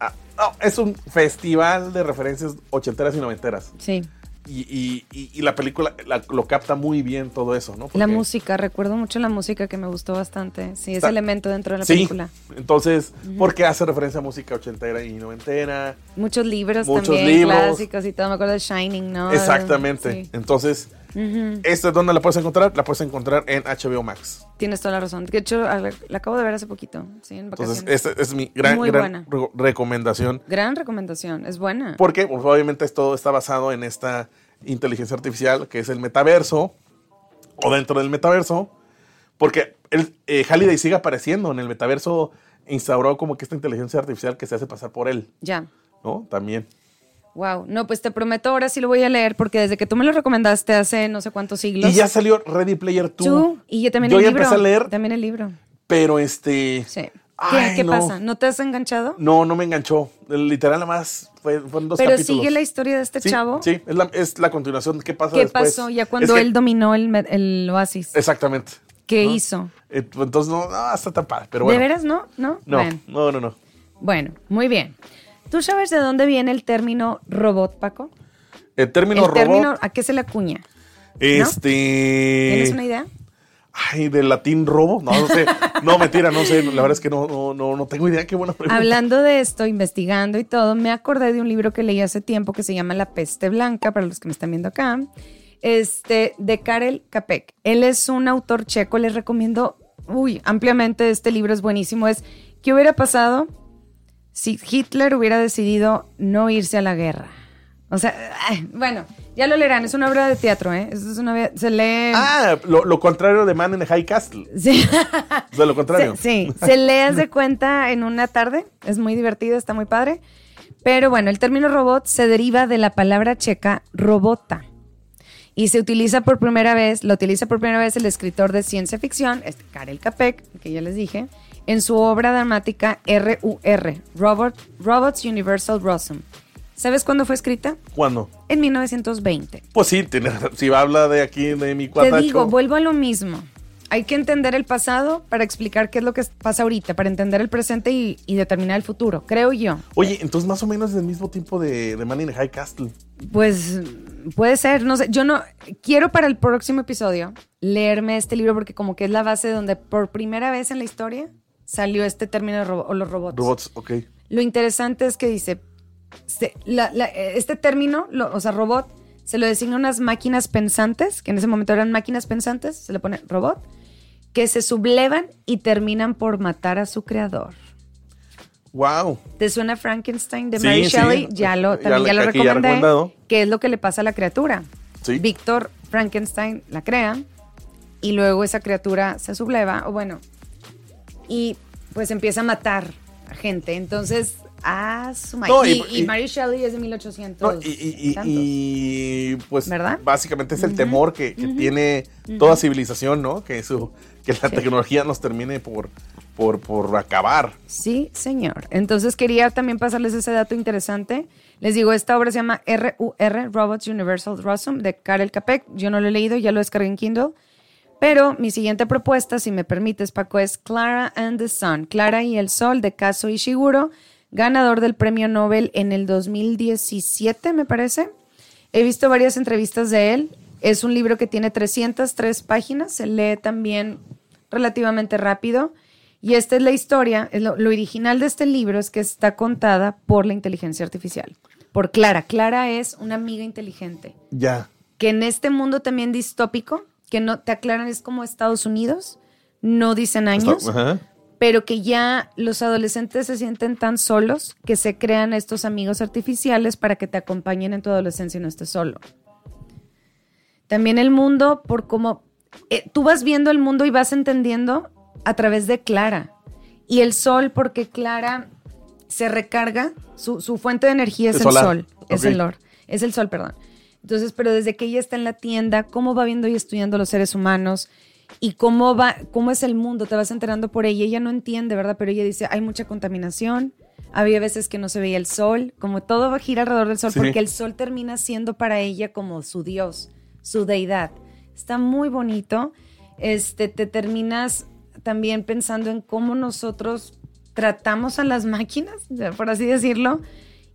B: a- no, es un festival de referencias ochenteras y noventeras.
A: Sí.
B: Y, y- y- y la película la- lo capta muy bien todo eso, ¿no?
A: La música, recuerdo mucho la música que me gustó bastante. Sí, ese elemento dentro de la
B: Sí,
A: película.
B: entonces, porque hace referencia a música ochentera y noventera.
A: Muchos libros
B: Muchos
A: también,
B: libros.
A: clásicos y todo. Me acuerdo de Shining, ¿no?
B: Exactamente.
A: Sí.
B: Entonces,
A: Ujú.
B: ¿esta es donde la puedes encontrar? La puedes encontrar en HBO Max.
A: Tienes toda la razón. De hecho, la acabo de ver hace poquito. Sí, en vacaciones.
B: Entonces, esta es mi gran,
A: Muy
B: gran
A: buena.
B: re- recomendación.
A: Gran recomendación. Es buena.
B: Porque pues, obviamente todo está basado en esta inteligencia artificial que es el metaverso o dentro del metaverso. Porque el, eh, Halliday sigue apareciendo en el metaverso, instauró como que esta inteligencia artificial que se hace pasar por él,
A: Ya.
B: ¿no? También.
A: Wow. No, pues te prometo, ahora sí lo voy a leer porque desde que tú me lo recomendaste hace no sé cuántos siglos.
B: Y ya salió Ready Player 2.
A: Tú y yo también
B: Yo
A: el
B: ya
A: libro.
B: empecé a leer,
A: También el libro.
B: pero este...
A: Sí. ¿Qué,
B: Ay,
A: qué
B: no.
A: pasa? ¿No te has enganchado?
B: No, no me enganchó. Literal, nada más fue- fueron dos
A: Pero
B: capítulos.
A: sigue la historia de este
B: Sí,
A: chavo.
B: Sí, es la, es la continuación. ¿Qué pasa
A: ¿Qué
B: después?
A: pasó ya cuando
B: Es que-
A: él dominó el, el oasis?
B: Exactamente.
A: ¿Qué
B: ¿no?
A: hizo?
B: Eh, Entonces, no, no, está tan padre. Pero bueno.
A: ¿De veras no? ¿No?
B: No,
A: Bueno.
B: no, no, no.
A: Bueno, muy bien. ¿Tú sabes de dónde viene el término robot, Paco?
B: El término
A: el
B: robot.
A: término, ¿a qué se le acuña?
B: Este.
A: ¿Tienes una idea?
B: Ay, del latín robo. No, no sé. No, mentira, no sé. La verdad es que no, no, no, no tengo idea. Qué buena pregunta.
A: Hablando de esto, investigando y todo, me acordé de un libro que leí hace tiempo que se llama La peste blanca, para los que me están viendo acá, este, de Karel Capek. Él es un autor checo, les recomiendo, uy, ampliamente este libro es buenísimo. Es, ¿qué hubiera pasado si Hitler hubiera decidido no irse a la guerra? O sea, ay, bueno, ya lo leerán, es una obra de teatro, ¿eh? Es una, se lee...
B: Ah, lo, lo contrario de Man in the High Castle.
A: Sí.
B: O sea, lo contrario.
A: Se- sí, se leas de cuenta en una tarde. Es muy divertido, está muy padre. Pero bueno, el término robot se deriva de la palabra checa robota. Y se utiliza por primera vez, lo utiliza por primera vez el escritor de ciencia ficción, este Karel Capek, que ya les dije, en su obra dramática RUR, Robot, Robots Universal Rosum. ¿Sabes cuándo fue escrita?
B: ¿Cuándo?
A: En 1920.
B: Pues sí, tiene, si habla de aquí, de mi
A: Te
B: cuatacho.
A: digo, vuelvo a lo mismo. Hay que entender el pasado para explicar qué es lo que pasa ahorita, para entender el presente y, y determinar el futuro, creo yo.
B: Oye, entonces más o menos del mismo tiempo de, de Man in the High Castle.
A: Pues puede ser, no sé, yo no quiero para el próximo episodio leerme este libro porque como que es la base donde por primera vez en la historia salió este término de robo- o los robots.
B: Robots, ok.
A: Lo interesante es que dice, se- la- la- este término, lo- o sea, robot, se lo designa unas máquinas pensantes, que en ese momento eran máquinas pensantes, se le pone robot, que se sublevan y terminan por matar a su creador.
B: Wow.
A: ¿Te suena Frankenstein de
B: Sí,
A: Mary
B: sí.
A: Shelley? Ya lo,
B: Ya
A: también ya lo
B: ya
A: recomendé.
B: recomendado.
A: ¿Qué es lo que le pasa a la criatura?
B: Sí.
A: Víctor Frankenstein la crea y luego esa criatura se subleva, o bueno, y pues empieza a matar a gente. Entonces, ah, su
B: No,
A: y,
B: y-
A: y
B: y-
A: Mary Shelley es de 1800.
B: No, y, pues
A: ¿Verdad?
B: básicamente es el temor que, que tiene toda civilización, ¿no? Que, su, que la
A: Sí.
B: tecnología nos termine por, por, por acabar.
A: Sí, señor. Entonces quería también pasarles ese dato interesante. Les digo, esta obra se llama RUR, Robots Universal Rosum, de Karel Capek. Yo no lo he leído, ya lo descargué en Kindle. Pero mi siguiente propuesta, si me permites, Paco, es Clara and the Sun, Clara y el Sol, de Kazuo Ishiguro, ganador del premio Nobel en el 2017, me parece. He visto varias entrevistas de él. Es un libro que tiene 303 páginas, se lee también relativamente rápido. Y esta es la historia, es lo, lo original de este libro es que está contada por la inteligencia artificial, por Clara. Clara es una amiga inteligente,
B: Ya.
A: que en este mundo también distópico, que no te aclaran es como Estados Unidos, no dicen años,
B: Ajá.
A: pero que ya los adolescentes se sienten tan solos que se crean estos amigos artificiales para que te acompañen en tu adolescencia y no estés solo. También el mundo, por cómo eh, tú vas viendo el mundo y vas entendiendo a través de Clara. Y el sol, porque Clara se recarga, su, su fuente de energía es
B: Es
A: el
B: solar.
A: sol, es el lor, es el sol, perdón. Entonces, pero desde que ella está en la tienda, cómo va viendo y estudiando los seres humanos y cómo va, cómo es el mundo, te vas enterando por ella. Ella no entiende, ¿verdad? Pero ella dice, hay mucha contaminación, había veces que no se veía el sol, como todo va a girar alrededor del sol,
B: Sí.
A: porque el sol termina siendo para ella como su dios, su deidad. Está muy bonito. Este, te terminas también pensando en cómo nosotros tratamos a las máquinas, por así decirlo,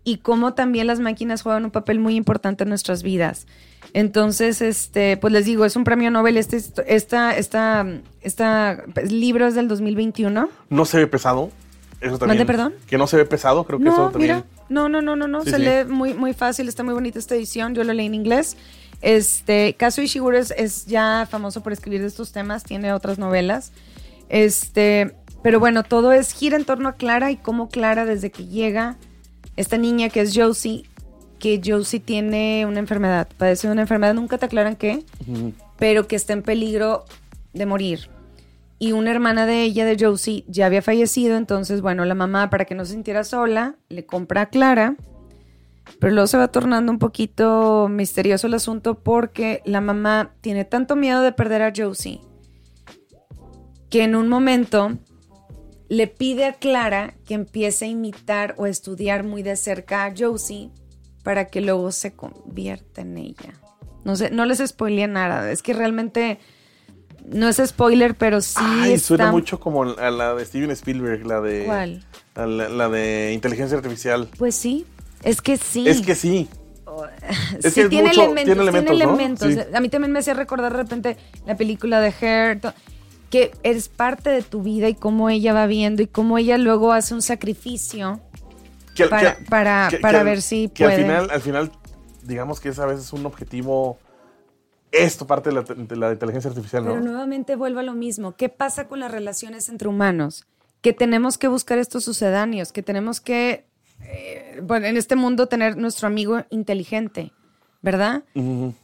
A: y cómo también las máquinas juegan un papel muy importante en nuestras vidas. Entonces, este, pues les digo, es un premio Nobel. Este, esta, esta, esta libro es del 2021.
B: No se ve pesado. Eso también.
A: ¿Mande, perdón?
B: Que no se ve pesado, creo que
A: No,
B: eso también.
A: mira, no, no, no, no, no.
B: Sí,
A: se
B: sí.
A: lee muy, muy fácil, está muy bonita esta edición. Yo lo leí en inglés. Este, Kazuo Ishiguro es, es ya famoso por escribir de estos temas, tiene otras novelas. Este, pero bueno, todo es gira en torno a Clara y cómo Clara desde que llega esta niña que es Josie, que Josie tiene una enfermedad, padece una enfermedad, nunca te aclaran qué, pero que está en peligro de morir. Y una hermana de ella, de Josie, ya había fallecido, entonces, bueno, la mamá, para que no se sintiera sola, le compra a Clara, pero luego se va tornando un poquito misterioso el asunto porque la mamá tiene tanto miedo de perder a Josie que en un momento le pide a Clara que empiece a imitar o estudiar muy de cerca a Josie para que luego se convierta en ella. No sé, no les spoileé nada, es que realmente no es spoiler, pero sí
B: Ay,
A: está...
B: suena mucho como a la de Steven Spielberg, la de.
A: ¿Cuál?
B: La, la de inteligencia artificial.
A: Pues sí, es que sí.
B: Es que sí. es
A: sí,
B: que
A: tiene,
B: mucho-
A: elementos,
B: tiene elementos,
A: elementos.
B: Sí.
A: A mí también me hacía recordar de repente la película de Hair, que es parte de tu vida y cómo ella va viendo y cómo ella luego hace un sacrificio
B: Que
A: para,
B: que-
A: para,
B: que-
A: para ver si
B: que
A: puede.
B: al final, al final, digamos que es a veces un objetivo. Esto parte de la, de la inteligencia artificial, ¿no?
A: Pero nuevamente vuelvo a lo mismo. ¿Qué pasa con las relaciones entre humanos? Que tenemos que buscar estos sucedáneos, que tenemos que, eh, bueno, en este mundo tener nuestro amigo inteligente, ¿verdad?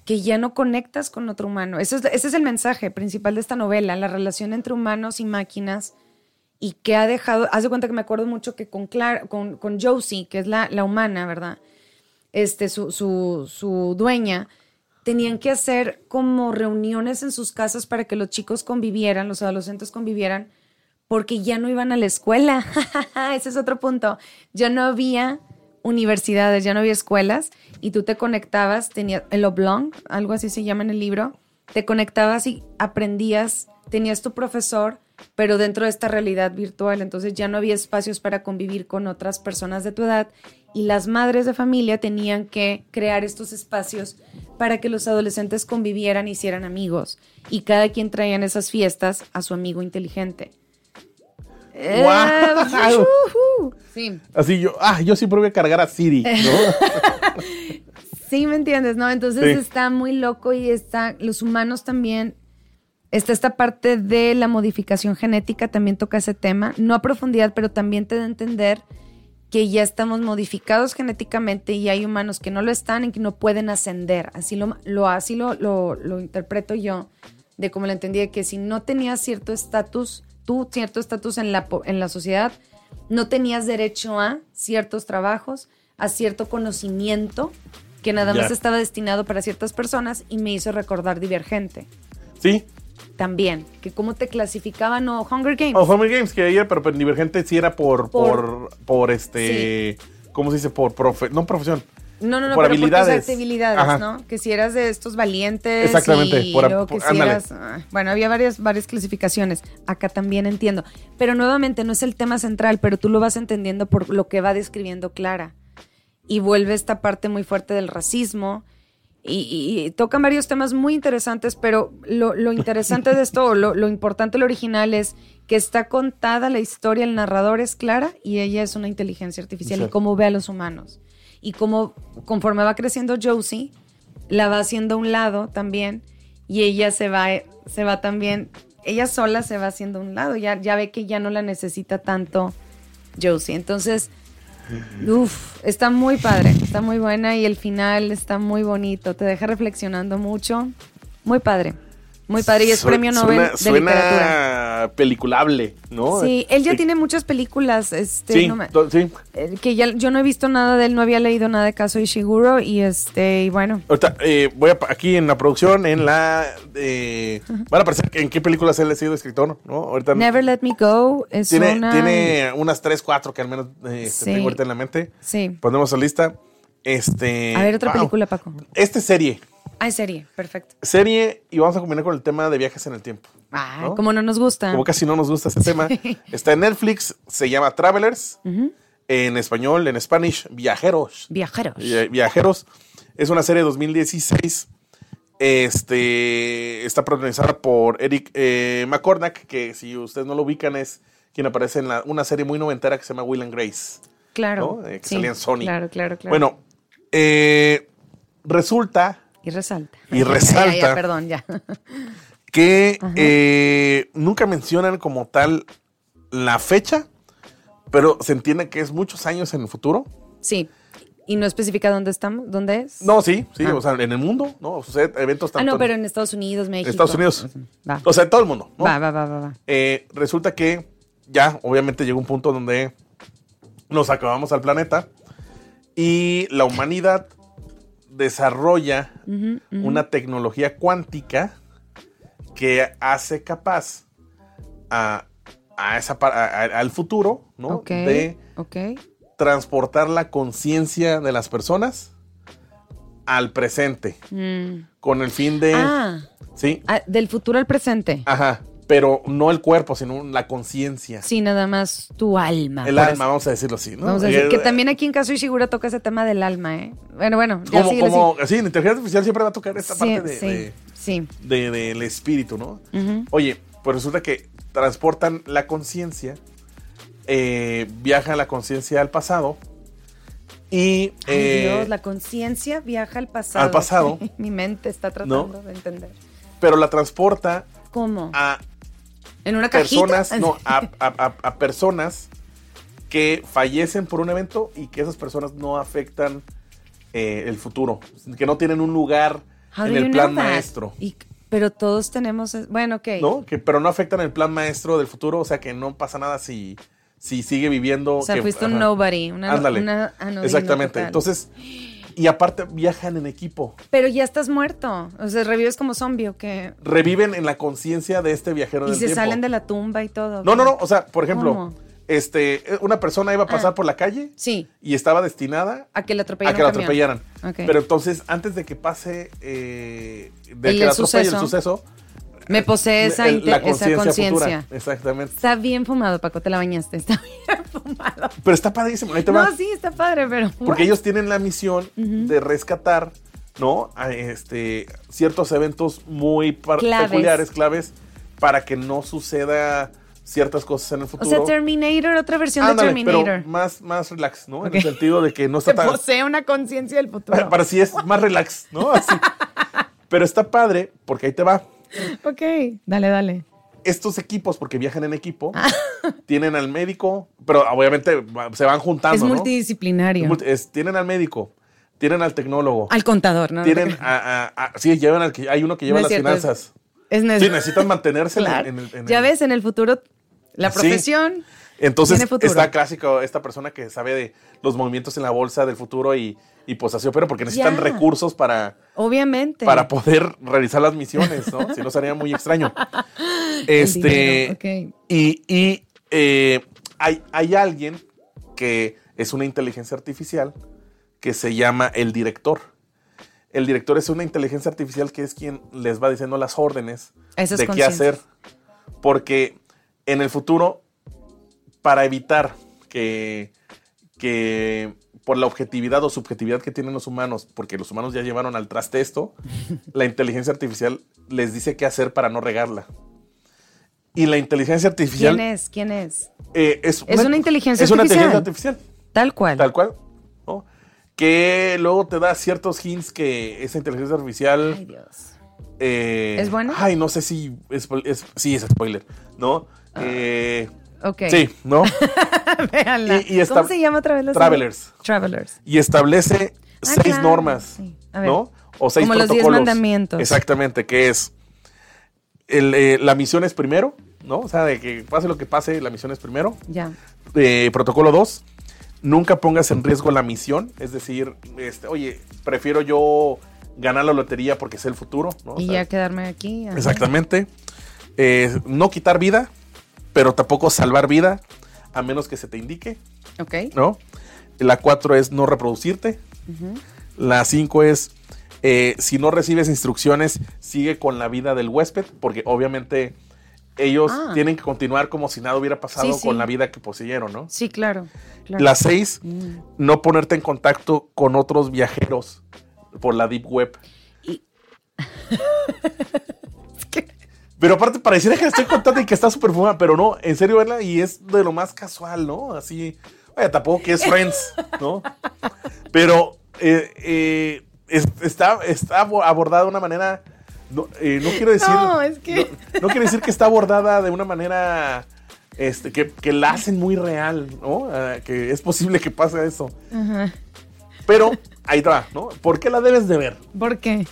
A: Que ya no conectas con otro humano. Eso es- ese es el mensaje principal de esta novela, la relación entre humanos y máquinas y que ha dejado, haz de cuenta que me acuerdo mucho que con, Clara, con, con Josie, que es la, la humana, ¿verdad? Este, su, su, su dueña, tenían que hacer como reuniones en sus casas para que los chicos convivieran, los adolescentes convivieran, porque ya no iban a la escuela. Ese es otro punto. Ya no había universidades, ya no había escuelas y tú te conectabas, tenías el oblong, algo así se llama en el libro, te conectabas y aprendías, tenías tu profesor, pero dentro de esta realidad virtual, entonces ya no había espacios para convivir con otras personas de tu edad y las madres de familia tenían que crear estos espacios para que los adolescentes convivieran, hicieran amigos y cada quien traía en esas fiestas a su amigo inteligente. Eh. Sí.
B: Así yo, ah, yo siempre voy a cargar a Siri, ¿no?
A: Sí, ¿me entiendes? ¿No? Entonces
B: Sí.
A: está muy loco y está, los humanos también Está esta parte de la modificación genética, también toca ese tema, no a profundidad, pero también te da a entender que ya estamos modificados genéticamente y hay humanos que no lo están y que no pueden ascender. Así lo, lo, así lo, lo, lo interpreto yo, de como lo entendí, de que si no tenías cierto estatus, tú cierto estatus en la, en la sociedad, no tenías derecho a ciertos trabajos, a cierto conocimiento que nada
B: Ya.
A: más estaba destinado para ciertas personas y me hizo recordar Divergente
B: Sí.
A: también, que cómo te clasificaban o Hunger Games.
B: O Hunger Games, que ayer, pero, pero Divergente sí era por, por,
A: Por-
B: por, este, ¿cómo se dice? Por profe, no profesión.
A: No, no, no,
B: por
A: pero
B: habilidades.
A: por habilidades,
B: Ajá.
A: ¿no? Que si eras de estos valientes
B: Exactamente,
A: y
B: por-
A: luego que
B: por-
A: si eras... ah, Bueno, había varias, varias clasificaciones. Acá también entiendo. Pero nuevamente no es el tema central, pero tú lo vas entendiendo por lo que va describiendo Clara. Y vuelve esta parte muy fuerte del racismo. Y, y- y tocan varios temas muy interesantes, pero lo, lo interesante de esto, lo, lo importante, lo original es que está contada la historia, el narrador es Clara y ella es una inteligencia artificial y
B: Exacto.
A: cómo ve a los humanos. Y cómo conforme va creciendo Josie, la va haciendo a un lado también y ella se va, se va también, ella sola se va haciendo a un lado, ya, ya ve que ya no la necesita tanto Josie. Entonces, uff, está muy padre, está muy buena y el final está muy bonito, te deja reflexionando mucho. Muy padre, muy padre y es premio Nobel
B: suena-
A: de
B: suena
A: literatura.
B: peliculable, ¿no?
A: Sí, él ya
B: Sí.
A: tiene muchas películas, este,
B: Sí,
A: no me-
B: to- sí.
A: eh, que ya yo no he visto nada de él, no había leído nada de Caso Ishiguro y este, y bueno,
B: Ahorita, eh, voy a, aquí en la producción, en la. eh, van a aparecer en qué películas él ha sido escritor, ¿no? Ahorita
A: Never Let Me Go es
B: tiene,
A: una...
B: tiene unas 3, 4 que al menos eh, este, tengo ahorita en la mente.
A: Sí.
B: Ponemos la lista. Este.
A: A ver, otra
B: wow.
A: película, Paco.
B: Este serie.
A: Ah, es serie, perfecto.
B: Serie, y vamos a combinar con el tema de viajes en el tiempo.
A: Ah,
B: ¿No?
A: como no nos gusta.
B: Como casi no nos gusta ese tema. Está en Netflix, se llama Travelers. En español, en Spanish, Viajeros.
A: Viajeros.
B: Vi- Viajeros. Es una serie de 2016. Este está protagonizada por Eric eh, McCormack, que si ustedes no lo ubican es quien aparece en la- una serie muy noventera que se llama Will and Grace.
A: Claro.
B: ¿no? Eh, que salía en Sony.
A: Claro, claro, claro.
B: Bueno, eh, resulta
A: Y resalta.
B: y
A: ya,
B: resalta.
A: ya, perdón, ya.
B: que eh, nunca mencionan como tal la fecha, pero se entiende que es muchos años en el futuro.
A: Sí. ¿Y no especifica dónde estamos? ¿Dónde es?
B: No, sí, sí,
A: Ah.
B: o sea, en el mundo, ¿no? Sucede eventos
A: Ah,
B: tanto
A: no, pero en Estados Unidos, México.
B: Estados Unidos.
A: Va.
B: O sea, en todo el mundo, ¿no?
A: va, va, va, va, va.
B: Eh, resulta que ya, obviamente, llegó un punto donde nos acabamos al planeta y la humanidad desarrolla una tecnología cuántica que hace capaz a, a esa, pa- a- a- al futuro, ¿no? De transportar la conciencia de las personas al presente,
A: Mm.
B: con el fin de...
A: Ah,
B: Sí,
A: ah, del futuro al presente.
B: ajá, pero no el cuerpo, sino la conciencia.
A: Sí, nada más tu alma.
B: El alma,
A: así-
B: vamos a decirlo así, ¿no?
A: Vamos a decir
B: Eh,
A: que también aquí en caso Ishiguro toca ese tema del alma, ¿eh? Bueno, bueno, ya
B: Como, como, sí, en inteligencia artificial siempre va a tocar esta
A: sí.
B: parte
A: Sí,
B: de,
A: sí,
B: de-
A: sí.
B: de- del espíritu, ¿no? Oye, pues resulta que transportan la conciencia, eh, viaja la conciencia al pasado y...
A: Ay,
B: eh,
A: Dios, la conciencia viaja al pasado.
B: al pasado.
A: Mi mente está tratando
B: ¿No?
A: de entender.
B: Pero la transporta
A: ¿Cómo?
B: a
A: ¿En una cajita?
B: personas, no, a, a- a- a personas que fallecen por un evento y que esas personas no afectan eh, el futuro, que no tienen un lugar en el plan maestro.
A: Y- pero todos tenemos... Bueno, ok.
B: ¿no? Que, pero no afectan el plan maestro del futuro, o sea que no pasa nada si, si sigue viviendo.
A: O sea,
B: que-
A: fuiste un nobody. Una,
B: Ándale.
A: una
B: Exactamente.
A: total.
B: Entonces, y aparte viajan en equipo.
A: Pero ya estás muerto. O sea, revives como zombie o qué.
B: Reviven en la conciencia de este viajero
A: Y
B: del
A: se
B: tiempo.
A: salen de la tumba y todo.
B: No,
A: ¿qué?
B: no, no. O sea, por ejemplo,
A: ¿Cómo?
B: este, una persona iba a pasar
A: Ah.
B: por la calle
A: Sí,
B: y estaba destinada
A: a que le
B: a
A: atropellaran.
B: que la atropellaran. Pero entonces, antes de que pase, eh, de
A: El
B: que la atropelle el
A: suceso. Me posee esa,
B: la
A: esa
B: conciencia. Exactamente.
A: Está bien fumado, Paco, te la bañaste. Está bien fumado.
B: Pero está padrísimo. Ahí te va.
A: No, sí, está padre, pero.
B: Porque ellos tienen la misión de rescatar, ¿no? A este, ciertos eventos muy
A: Claves.
B: peculiares, claves, para que no suceda ciertas cosas en el
A: O
B: futuro.
A: sea, Terminator, otra versión
B: Ándale,
A: de
B: pero
A: Terminator.
B: más, más relax, ¿no? En el sentido de que no está
A: Se
B: tan...
A: posee una conciencia del futuro.
B: Para, para sí es más relax, ¿no? Así. Pero está padre, porque ahí te va.
A: Ok, dale, dale.
B: Estos equipos, porque viajan en equipo,
A: Ah.
B: tienen al médico, pero obviamente se van juntando,
A: es
B: ¿no?
A: multidisciplinario.
B: Es multi- es- tienen al médico, tienen al tecnólogo,
A: Al contador, ¿no?
B: tienen a, a- a- sí, llevan al que hay uno que lleva
A: No
B: las
A: cierto,
B: finanzas.
A: Es
B: Sí,
A: necesario.
B: necesitan mantenerse en el- en
A: ya ves, en el futuro, la
B: Sí. Entonces está clásico esta persona que sabe de los movimientos en la bolsa del futuro y, y pues así opera porque necesitan recursos para,
A: Obviamente.
B: para poder realizar las misiones, ¿no? Si no sería muy extraño. Este,
A: dinero, ok.
B: y, y, eh, hay, hay alguien que es una inteligencia artificial que se llama el director. El director es una inteligencia artificial que es quien les va diciendo las órdenes
A: Eso
B: de qué hacer. Porque en el futuro, para evitar que, que por la objetividad o subjetividad que tienen los humanos, porque los humanos ya llevaron al traste esto, la inteligencia artificial les dice qué hacer para no regarla. Y la inteligencia artificial
A: ¿Quién es? ¿Quién es?
B: eh, es,
A: Es una inteligencia
B: es una
A: artificial.
B: inteligencia artificial,
A: Tal cual.
B: tal cual. ¿no? Que luego te da ciertos hints que esa inteligencia artificial...
A: Ay, Dios.
B: eh,
A: ¿Es buena?
B: Ay, no sé si es, es- sí es spoiler, ¿no? Eh,
A: Ok.
B: Sí, ¿no?
A: Véanla.
B: Y- y esta-
A: ¿Cómo se llama otra vez la?
B: Travelers.
A: Travelers.
B: Y establece
A: Ah,
B: seis
A: claro,
B: normas,
A: sí. A ver.
B: ¿no? O seis
A: Como los diez
B: protocolos.
A: mandamientos.
B: Exactamente, que es el, eh, la misión es primero, ¿no? O sea, de que pase lo que pase, la misión es primero.
A: Ya.
B: Eh, protocolo 2, nunca pongas en riesgo la misión, es decir, este, oye, prefiero yo ganar la lotería porque sé el futuro, ¿no? O
A: y
B: sea,
A: ya quedarme aquí. ajá.
B: Exactamente. Eh, no quitar vida, pero tampoco salvar vida, a menos que se te indique,
A: Ok.
B: ¿no? La 4 es no reproducirte. La 5 es, eh, si no recibes instrucciones, sigue con la vida del huésped, porque obviamente ellos
A: Ah.
B: tienen que continuar como si nada hubiera pasado
A: Sí, sí.
B: con la vida que poseyeron, ¿no?
A: Sí, claro. claro.
B: La 6,
A: Mm.
B: no ponerte en contacto con otros viajeros por la Deep Web.
A: Y-
B: Pero aparte pareciera que estoy contando y que está súper fumada, pero no, en serio, verla y es de lo más casual, ¿no? Así, vaya, tampoco que es Friends, ¿no? Pero eh, eh, es- está, está abo- abordada de una manera, no, eh, no quiero decir,
A: No, es que-
B: no, no quiero decir que está abordada de una manera, este, que, que la hacen muy real, ¿no? Ah, que es posible que pase eso.
A: Ajá.
B: Pero ahí va, ¿no? ¿Por qué la debes de ver?
A: ¿Por qué?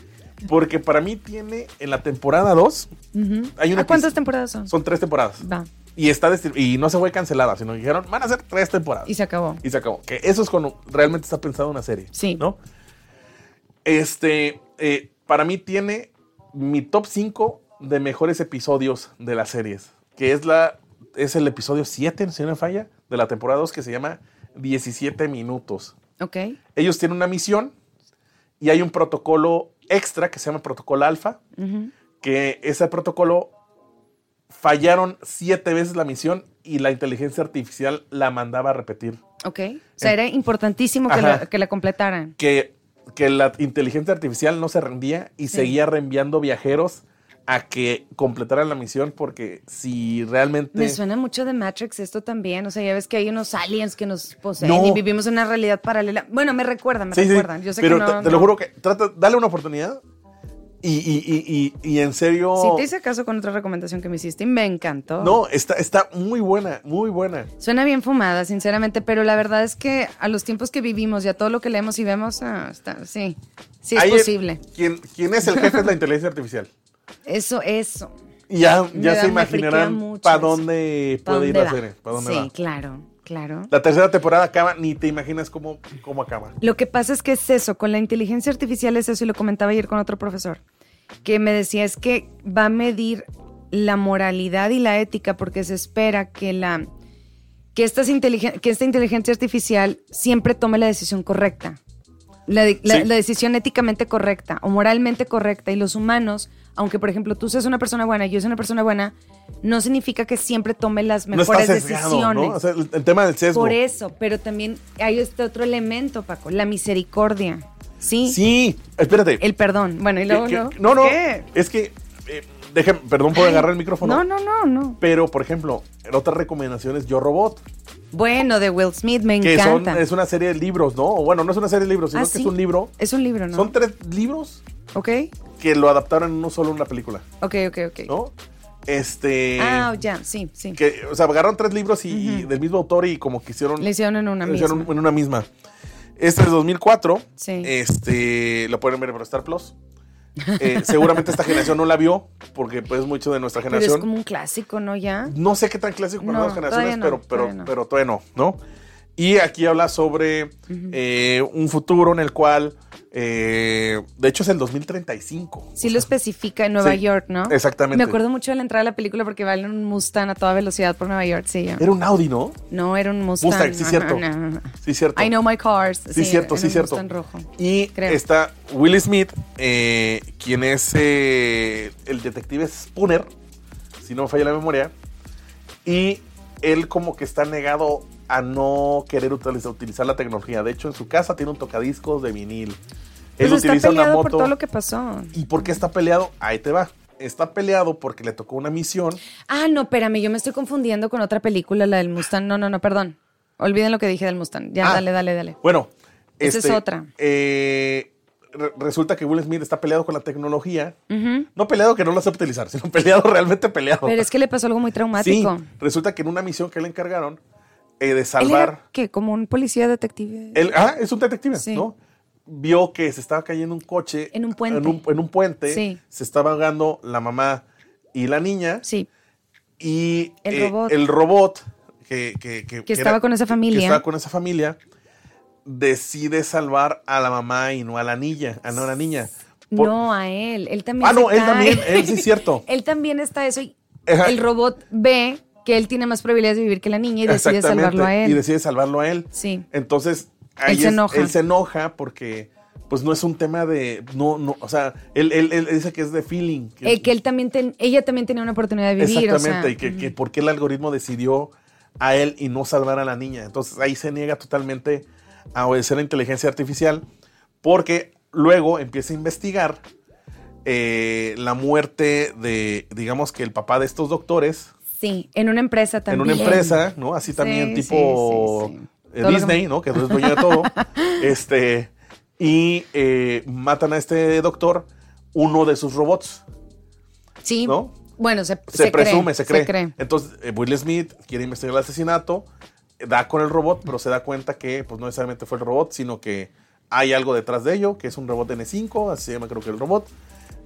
B: Porque para mí tiene en la temporada 2,
A: Ujú.
B: Hay una
A: ¿A cuántas temporadas son?
B: son tres temporadas.
A: Va.
B: Y está y no se fue cancelada, sino que dijeron, van a ser tres temporadas.
A: Y se acabó.
B: Y se acabó. Que eso es cuando realmente está pensado una serie.
A: Sí.
B: ¿No? Este, eh, para mí tiene mi top 5 de mejores episodios de las series. Que es la, es el episodio 7, si no me falla, de la temporada 2 que se llama 17 minutos.
A: Ok.
B: Ellos tienen una misión y hay un protocolo extra que se llama protocolo alfa, que ese protocolo fallaron siete veces la misión y la inteligencia artificial la mandaba a repetir.
A: Ok. O sea, era importantísimo que la, que la completaran.
B: Que, que la inteligencia artificial no se rendía y
A: Sí.
B: seguía reenviando viajeros a que completaran la misión porque si realmente...
A: Me suena mucho de Matrix esto también. O sea, ya ves que hay unos aliens que nos poseen
B: No.
A: y vivimos una realidad paralela. Bueno, me recuerdan, me
B: Sí, sí,
A: recuerdan. Yo sé
B: pero
A: que no,
B: te, lo juro que trata, dale una oportunidad y, y, y, y, y en serio...
A: Sí, te hice caso con otra recomendación que me hiciste y me encantó.
B: No, está, está muy buena, muy buena.
A: Suena bien fumada, sinceramente, pero la verdad es que a los tiempos que vivimos y a todo lo que leemos y vemos, ah, está, sí, sí es posible.
B: Quien, quien es el jefe es la inteligencia artificial.
A: Eso, eso.
B: Ya,
A: Me
B: ya se imaginarán para dónde
A: ¿Pa'
B: puede ir la
A: va?
B: serie. ¿Para dónde
A: sí,
B: va?
A: claro, claro.
B: La tercera temporada acaba, ni te imaginas cómo, cómo acaba.
A: Lo que pasa es que es eso, con la inteligencia artificial es eso, y lo comentaba ayer con otro profesor, que me decía es que va a medir la moralidad y la ética porque se espera que la que, estas que esta inteligencia artificial siempre tome la decisión correcta. La, de- la-
B: Sí.
A: la decisión éticamente correcta o moralmente correcta. Y los humanos, aunque por ejemplo tú seas una persona buena y yo soy una persona buena, no significa que siempre tome las mejores
B: sesgado,
A: decisiones.
B: ¿no? O sea, el, el tema del sesgo.
A: Por eso, pero también hay este otro elemento, Paco, la misericordia. Sí.
B: Sí, espérate.
A: El perdón. Bueno, y luego
B: que-
A: no.
B: no, no,
A: ¿Qué?
B: es que, eh, déjame, perdón por agarrar el micrófono.
A: No, no, no, no.
B: Pero, por ejemplo, en otras recomendaciones, Yo Robot,
A: Bueno, de Will Smith me
B: que son,
A: encanta.
B: es una serie de libros, ¿no? Bueno, no es una serie de libros, sino
A: Ah,
B: que
A: sí.
B: es un libro.
A: Es un libro, ¿no?
B: Son tres libros
A: ¿Ok?
B: que lo adaptaron en uno solo en una película,
A: Ok, ok, ok.
B: ¿no? Este.
A: Ah, ya, sí, sí.
B: que, o sea, agarraron tres libros y, y del mismo autor y como que hicieron.
A: Le hicieron en una
B: lo hicieron
A: misma.
B: en una misma. Este es 2004.
A: Sí.
B: Este, lo pueden ver por Star Plus. Eh, seguramente esta generación no la vio, porque pues mucho de nuestra
A: Pero es
B: generación.
A: como un clásico, ¿no? Ya.
B: No sé qué tan clásico para
A: No,
B: nuevas generaciones,
A: no,
B: pero, pero,
A: todavía no.
B: pero todavía no, ¿no? Y aquí habla sobre eh, un futuro en el cual, eh, de hecho es el 2035.
A: Sí lo especifica en Nueva
B: Sí,
A: York, ¿no?
B: exactamente.
A: Me acuerdo mucho de la entrada de la película porque va en un Mustang a toda velocidad por Nueva York, sí.
B: Era un Audi, ¿no?
A: No, era un Mustang.
B: Mustang, sí,
A: Ajá,
B: cierto.
A: no, no, no.
B: Sí, cierto.
A: I know my cars.
B: Sí, cierto,
A: era
B: sí,
A: un
B: cierto.
A: Mustang rojo.
B: Y
A: Creo.
B: está Will Smith, eh, quien es el detective Spooner, si no me falla la memoria. Y él como que está negado a no querer utilizar, utilizar la tecnología. De hecho, en su casa tiene un tocadiscos de vinil. Él
A: Pues está
B: utiliza una
A: por
B: moto.
A: todo lo que pasó.
B: ¿Y por qué está peleado? Ahí te va. Está peleado porque le tocó una misión.
A: Ah, no, espérame, yo me estoy confundiendo con otra película, la del Mustang. No, no, no, perdón. Olviden lo que dije del Mustang. Ya,
B: Ah.
A: dale, dale, dale.
B: Bueno,
A: Esa es
B: este,
A: otra.
B: eh, re- resulta que Will Smith está peleado con la tecnología. No peleado que no lo sabe utilizar, sino peleado realmente peleado.
A: Pero es que le pasó algo muy
B: Sí,
A: traumático.
B: resulta que en una misión que le encargaron eh, de salvar.
A: ¿qué? Como un policía detective.
B: Él, ah, es un detective,
A: Sí.
B: ¿no? Vio que se estaba cayendo un coche.
A: En un puente.
B: En un, en un puente.
A: Sí.
B: Se estaba ahogando la mamá y la niña.
A: Sí.
B: Y
A: El
B: eh,
A: robot.
B: el robot que, que, que- que
A: estaba con esa familia.
B: Que estaba con esa familia. Decide salvar a la mamá y no a la niña. A no a la niña. Por-
A: No, a él. Él también.
B: Ah, no, él
A: cae.
B: también. Él sí es cierto.
A: él también está eso y el robot ve que él tiene más probabilidades de vivir que la niña y decide salvarlo a él.
B: Y decide salvarlo a él.
A: Sí.
B: Entonces, ahí
A: Él se enoja.
B: él se enoja porque, pues no es un tema de. No, no, o sea, él, él- él dice que es de feeling. que-
A: Eh, que él también ten- ella también tenía una oportunidad de vivir.
B: exactamente.
A: o sea,
B: y que, que por qué el algoritmo decidió a él y no salvar a la niña. Entonces, ahí se niega totalmente a obedecer a la inteligencia artificial porque luego empieza a investigar. eh, la muerte de, digamos que el papá de estos doctores
A: Sí, en una empresa también.
B: en una empresa, ¿no? Así
A: Sí,
B: también
A: sí,
B: tipo
A: sí, sí.
B: eh, Disney,
A: que-
B: ¿no? Que es dueño de todo. este, y eh, matan a este doctor uno de sus robots,
A: Sí.
B: ¿no?
A: Bueno, se,
B: Se,
A: se
B: presume,
A: cree,
B: se cree. Entonces, Will Smith quiere investigar el asesinato, da con el robot, pero se da cuenta que pues no necesariamente fue el robot, sino que hay algo detrás de ello, que es un robot N5, así se llama creo que el robot.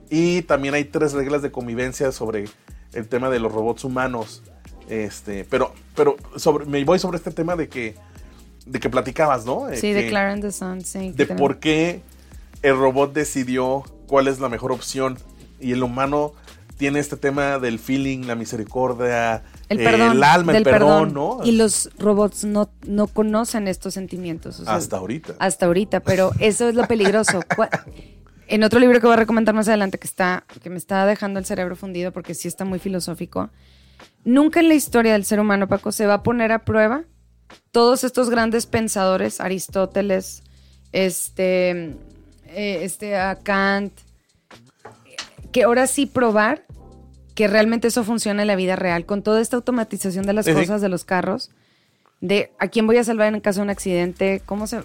B: Y también hay tres reglas de convivencia sobre el tema de los robots humanos. Este, pero, pero sobre, me voy sobre este tema de que, de que platicabas, ¿no? Eh,
A: Sí, de
B: que-
A: the Sun, sí.
B: de por qué el robot decidió cuál es la mejor opción y el humano tiene este tema del feeling, la misericordia,
A: el perdón,
B: el alma, el
A: del
B: perdón, ¿no?
A: Y los robots no, no conocen estos sentimientos. o sea,
B: Hasta ahorita.
A: Hasta ahorita, pero eso es lo peligroso. En otro libro que voy a recomendar más adelante, que está, que me está dejando el cerebro fundido porque sí está muy filosófico. Nunca en la historia del ser humano, Paco, se va a poner a prueba todos estos grandes pensadores, Aristóteles, este, eh, este, a Kant, que ahora sí probar que realmente eso funciona en la vida real, con toda esta automatización de las
B: Sí,
A: cosas de los carros, de a quién voy a salvar en caso de un accidente, cómo se...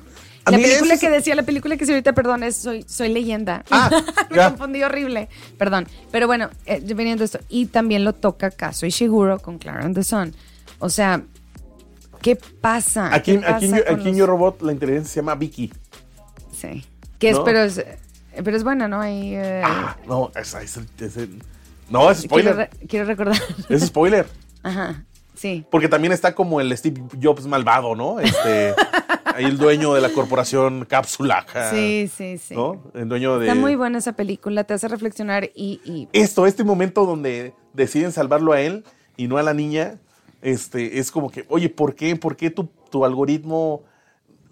B: A
A: La película que
B: es-
A: decía, la película que sí ahorita, perdón, es Soy, soy leyenda.
B: Ah,
A: Me
B: ya.
A: confundí horrible, perdón. Pero bueno, eh, veniendo esto, y también lo toca Kazuo Ishiguro con Clara and the Sun. O sea, ¿qué pasa?
B: Aquí,
A: ¿Qué
B: aquí,
A: pasa
B: Yo-
A: con
B: aquí en
A: los-
B: Yo Robot la inteligencia se llama Vicky.
A: Sí. Que es,
B: ¿No?
A: pero es, eh, pero es buena, ¿no? Ahí, eh,
B: Ah, no, es, el- es el- no, es
A: quiero,
B: spoiler.
A: re- quiero recordar.
B: Es spoiler.
A: Ajá, sí.
B: Porque también está como el Steve Jobs malvado, ¿no? Este, ahí el dueño de la corporación Cápsula.
A: Sí, sí, sí.
B: ¿No? El dueño de.
A: Está muy buena esa película, te hace reflexionar y, y
B: esto, este momento donde deciden salvarlo a él y no a la niña, este, es como que, oye, ¿por qué? ¿Por qué tu, tu algoritmo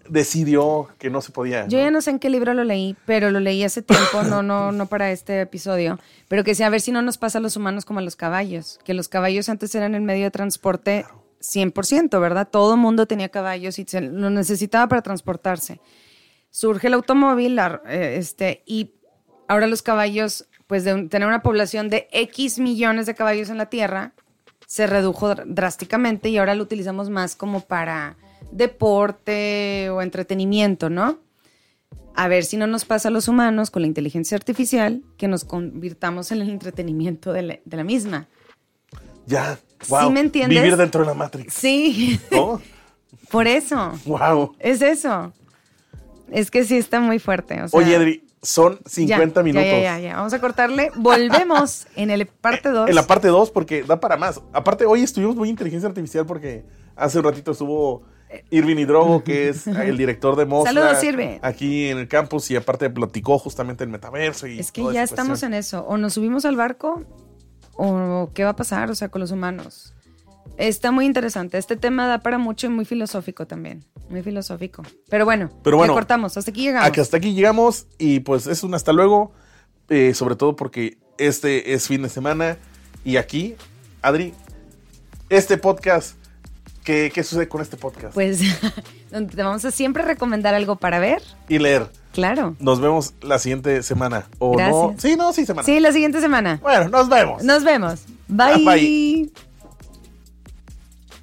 B: decidió que no se podía?
A: Yo
B: ¿no?
A: ya no sé en qué libro lo leí, pero lo leí hace tiempo, no, no, no para este episodio, pero que decía, a ver si no nos pasa a los humanos como a los caballos, que los caballos antes eran el medio de transporte 100%, ¿verdad? Todo mundo tenía caballos y se lo necesitaba para transportarse. Surge el automóvil, eh, este, y ahora los caballos, pues de un- tener una población de X millones de caballos en la Tierra, se redujo dr- drásticamente y ahora lo utilizamos más como para deporte o entretenimiento, ¿no? a ver si no nos pasa a los humanos con la inteligencia artificial que nos convirtamos en el entretenimiento de la, de la misma.
B: Ya.
A: ¿Sí
B: Wow.
A: me entiendes?
B: Vivir dentro de la Matrix.
A: Sí,
B: ¿No?
A: por eso.
B: wow.
A: Es eso. Es que sí está muy fuerte. o sea,
B: Oye, Adri, son
A: ya,
B: 50
A: ya,
B: minutos.
A: Ya, ya, ya. Vamos a cortarle. Volvemos en el parte 2.
B: En la parte 2, porque da para más. Aparte, hoy estuvimos muy inteligencia artificial porque hace un ratito estuvo Irving Hidrogo, que es el director de Mosla.
A: Saludos, Irving.
B: Aquí en el campus y aparte platicó justamente el metaverso. Y
A: Es que ya estamos
B: cuestión.
A: en eso. O nos subimos al barco o qué va a pasar, o sea, con los humanos. Está muy interesante. Este tema da para mucho y muy filosófico también. Muy filosófico. Pero bueno,
B: Pero bueno,
A: cortamos. Hasta aquí llegamos.
B: Hasta aquí llegamos y pues es un hasta luego. eh, sobre todo porque este es fin de semana. Y aquí, Adri, este podcast, ¿qué, qué sucede con este podcast?
A: Pues te vamos a siempre recomendar algo para ver.
B: y leer.
A: Claro.
B: Nos vemos la siguiente semana. ¿O no? Sí, no, sí, semana.
A: Sí, la siguiente semana.
B: Bueno, nos vemos.
A: Nos vemos. Bye.
B: Bye.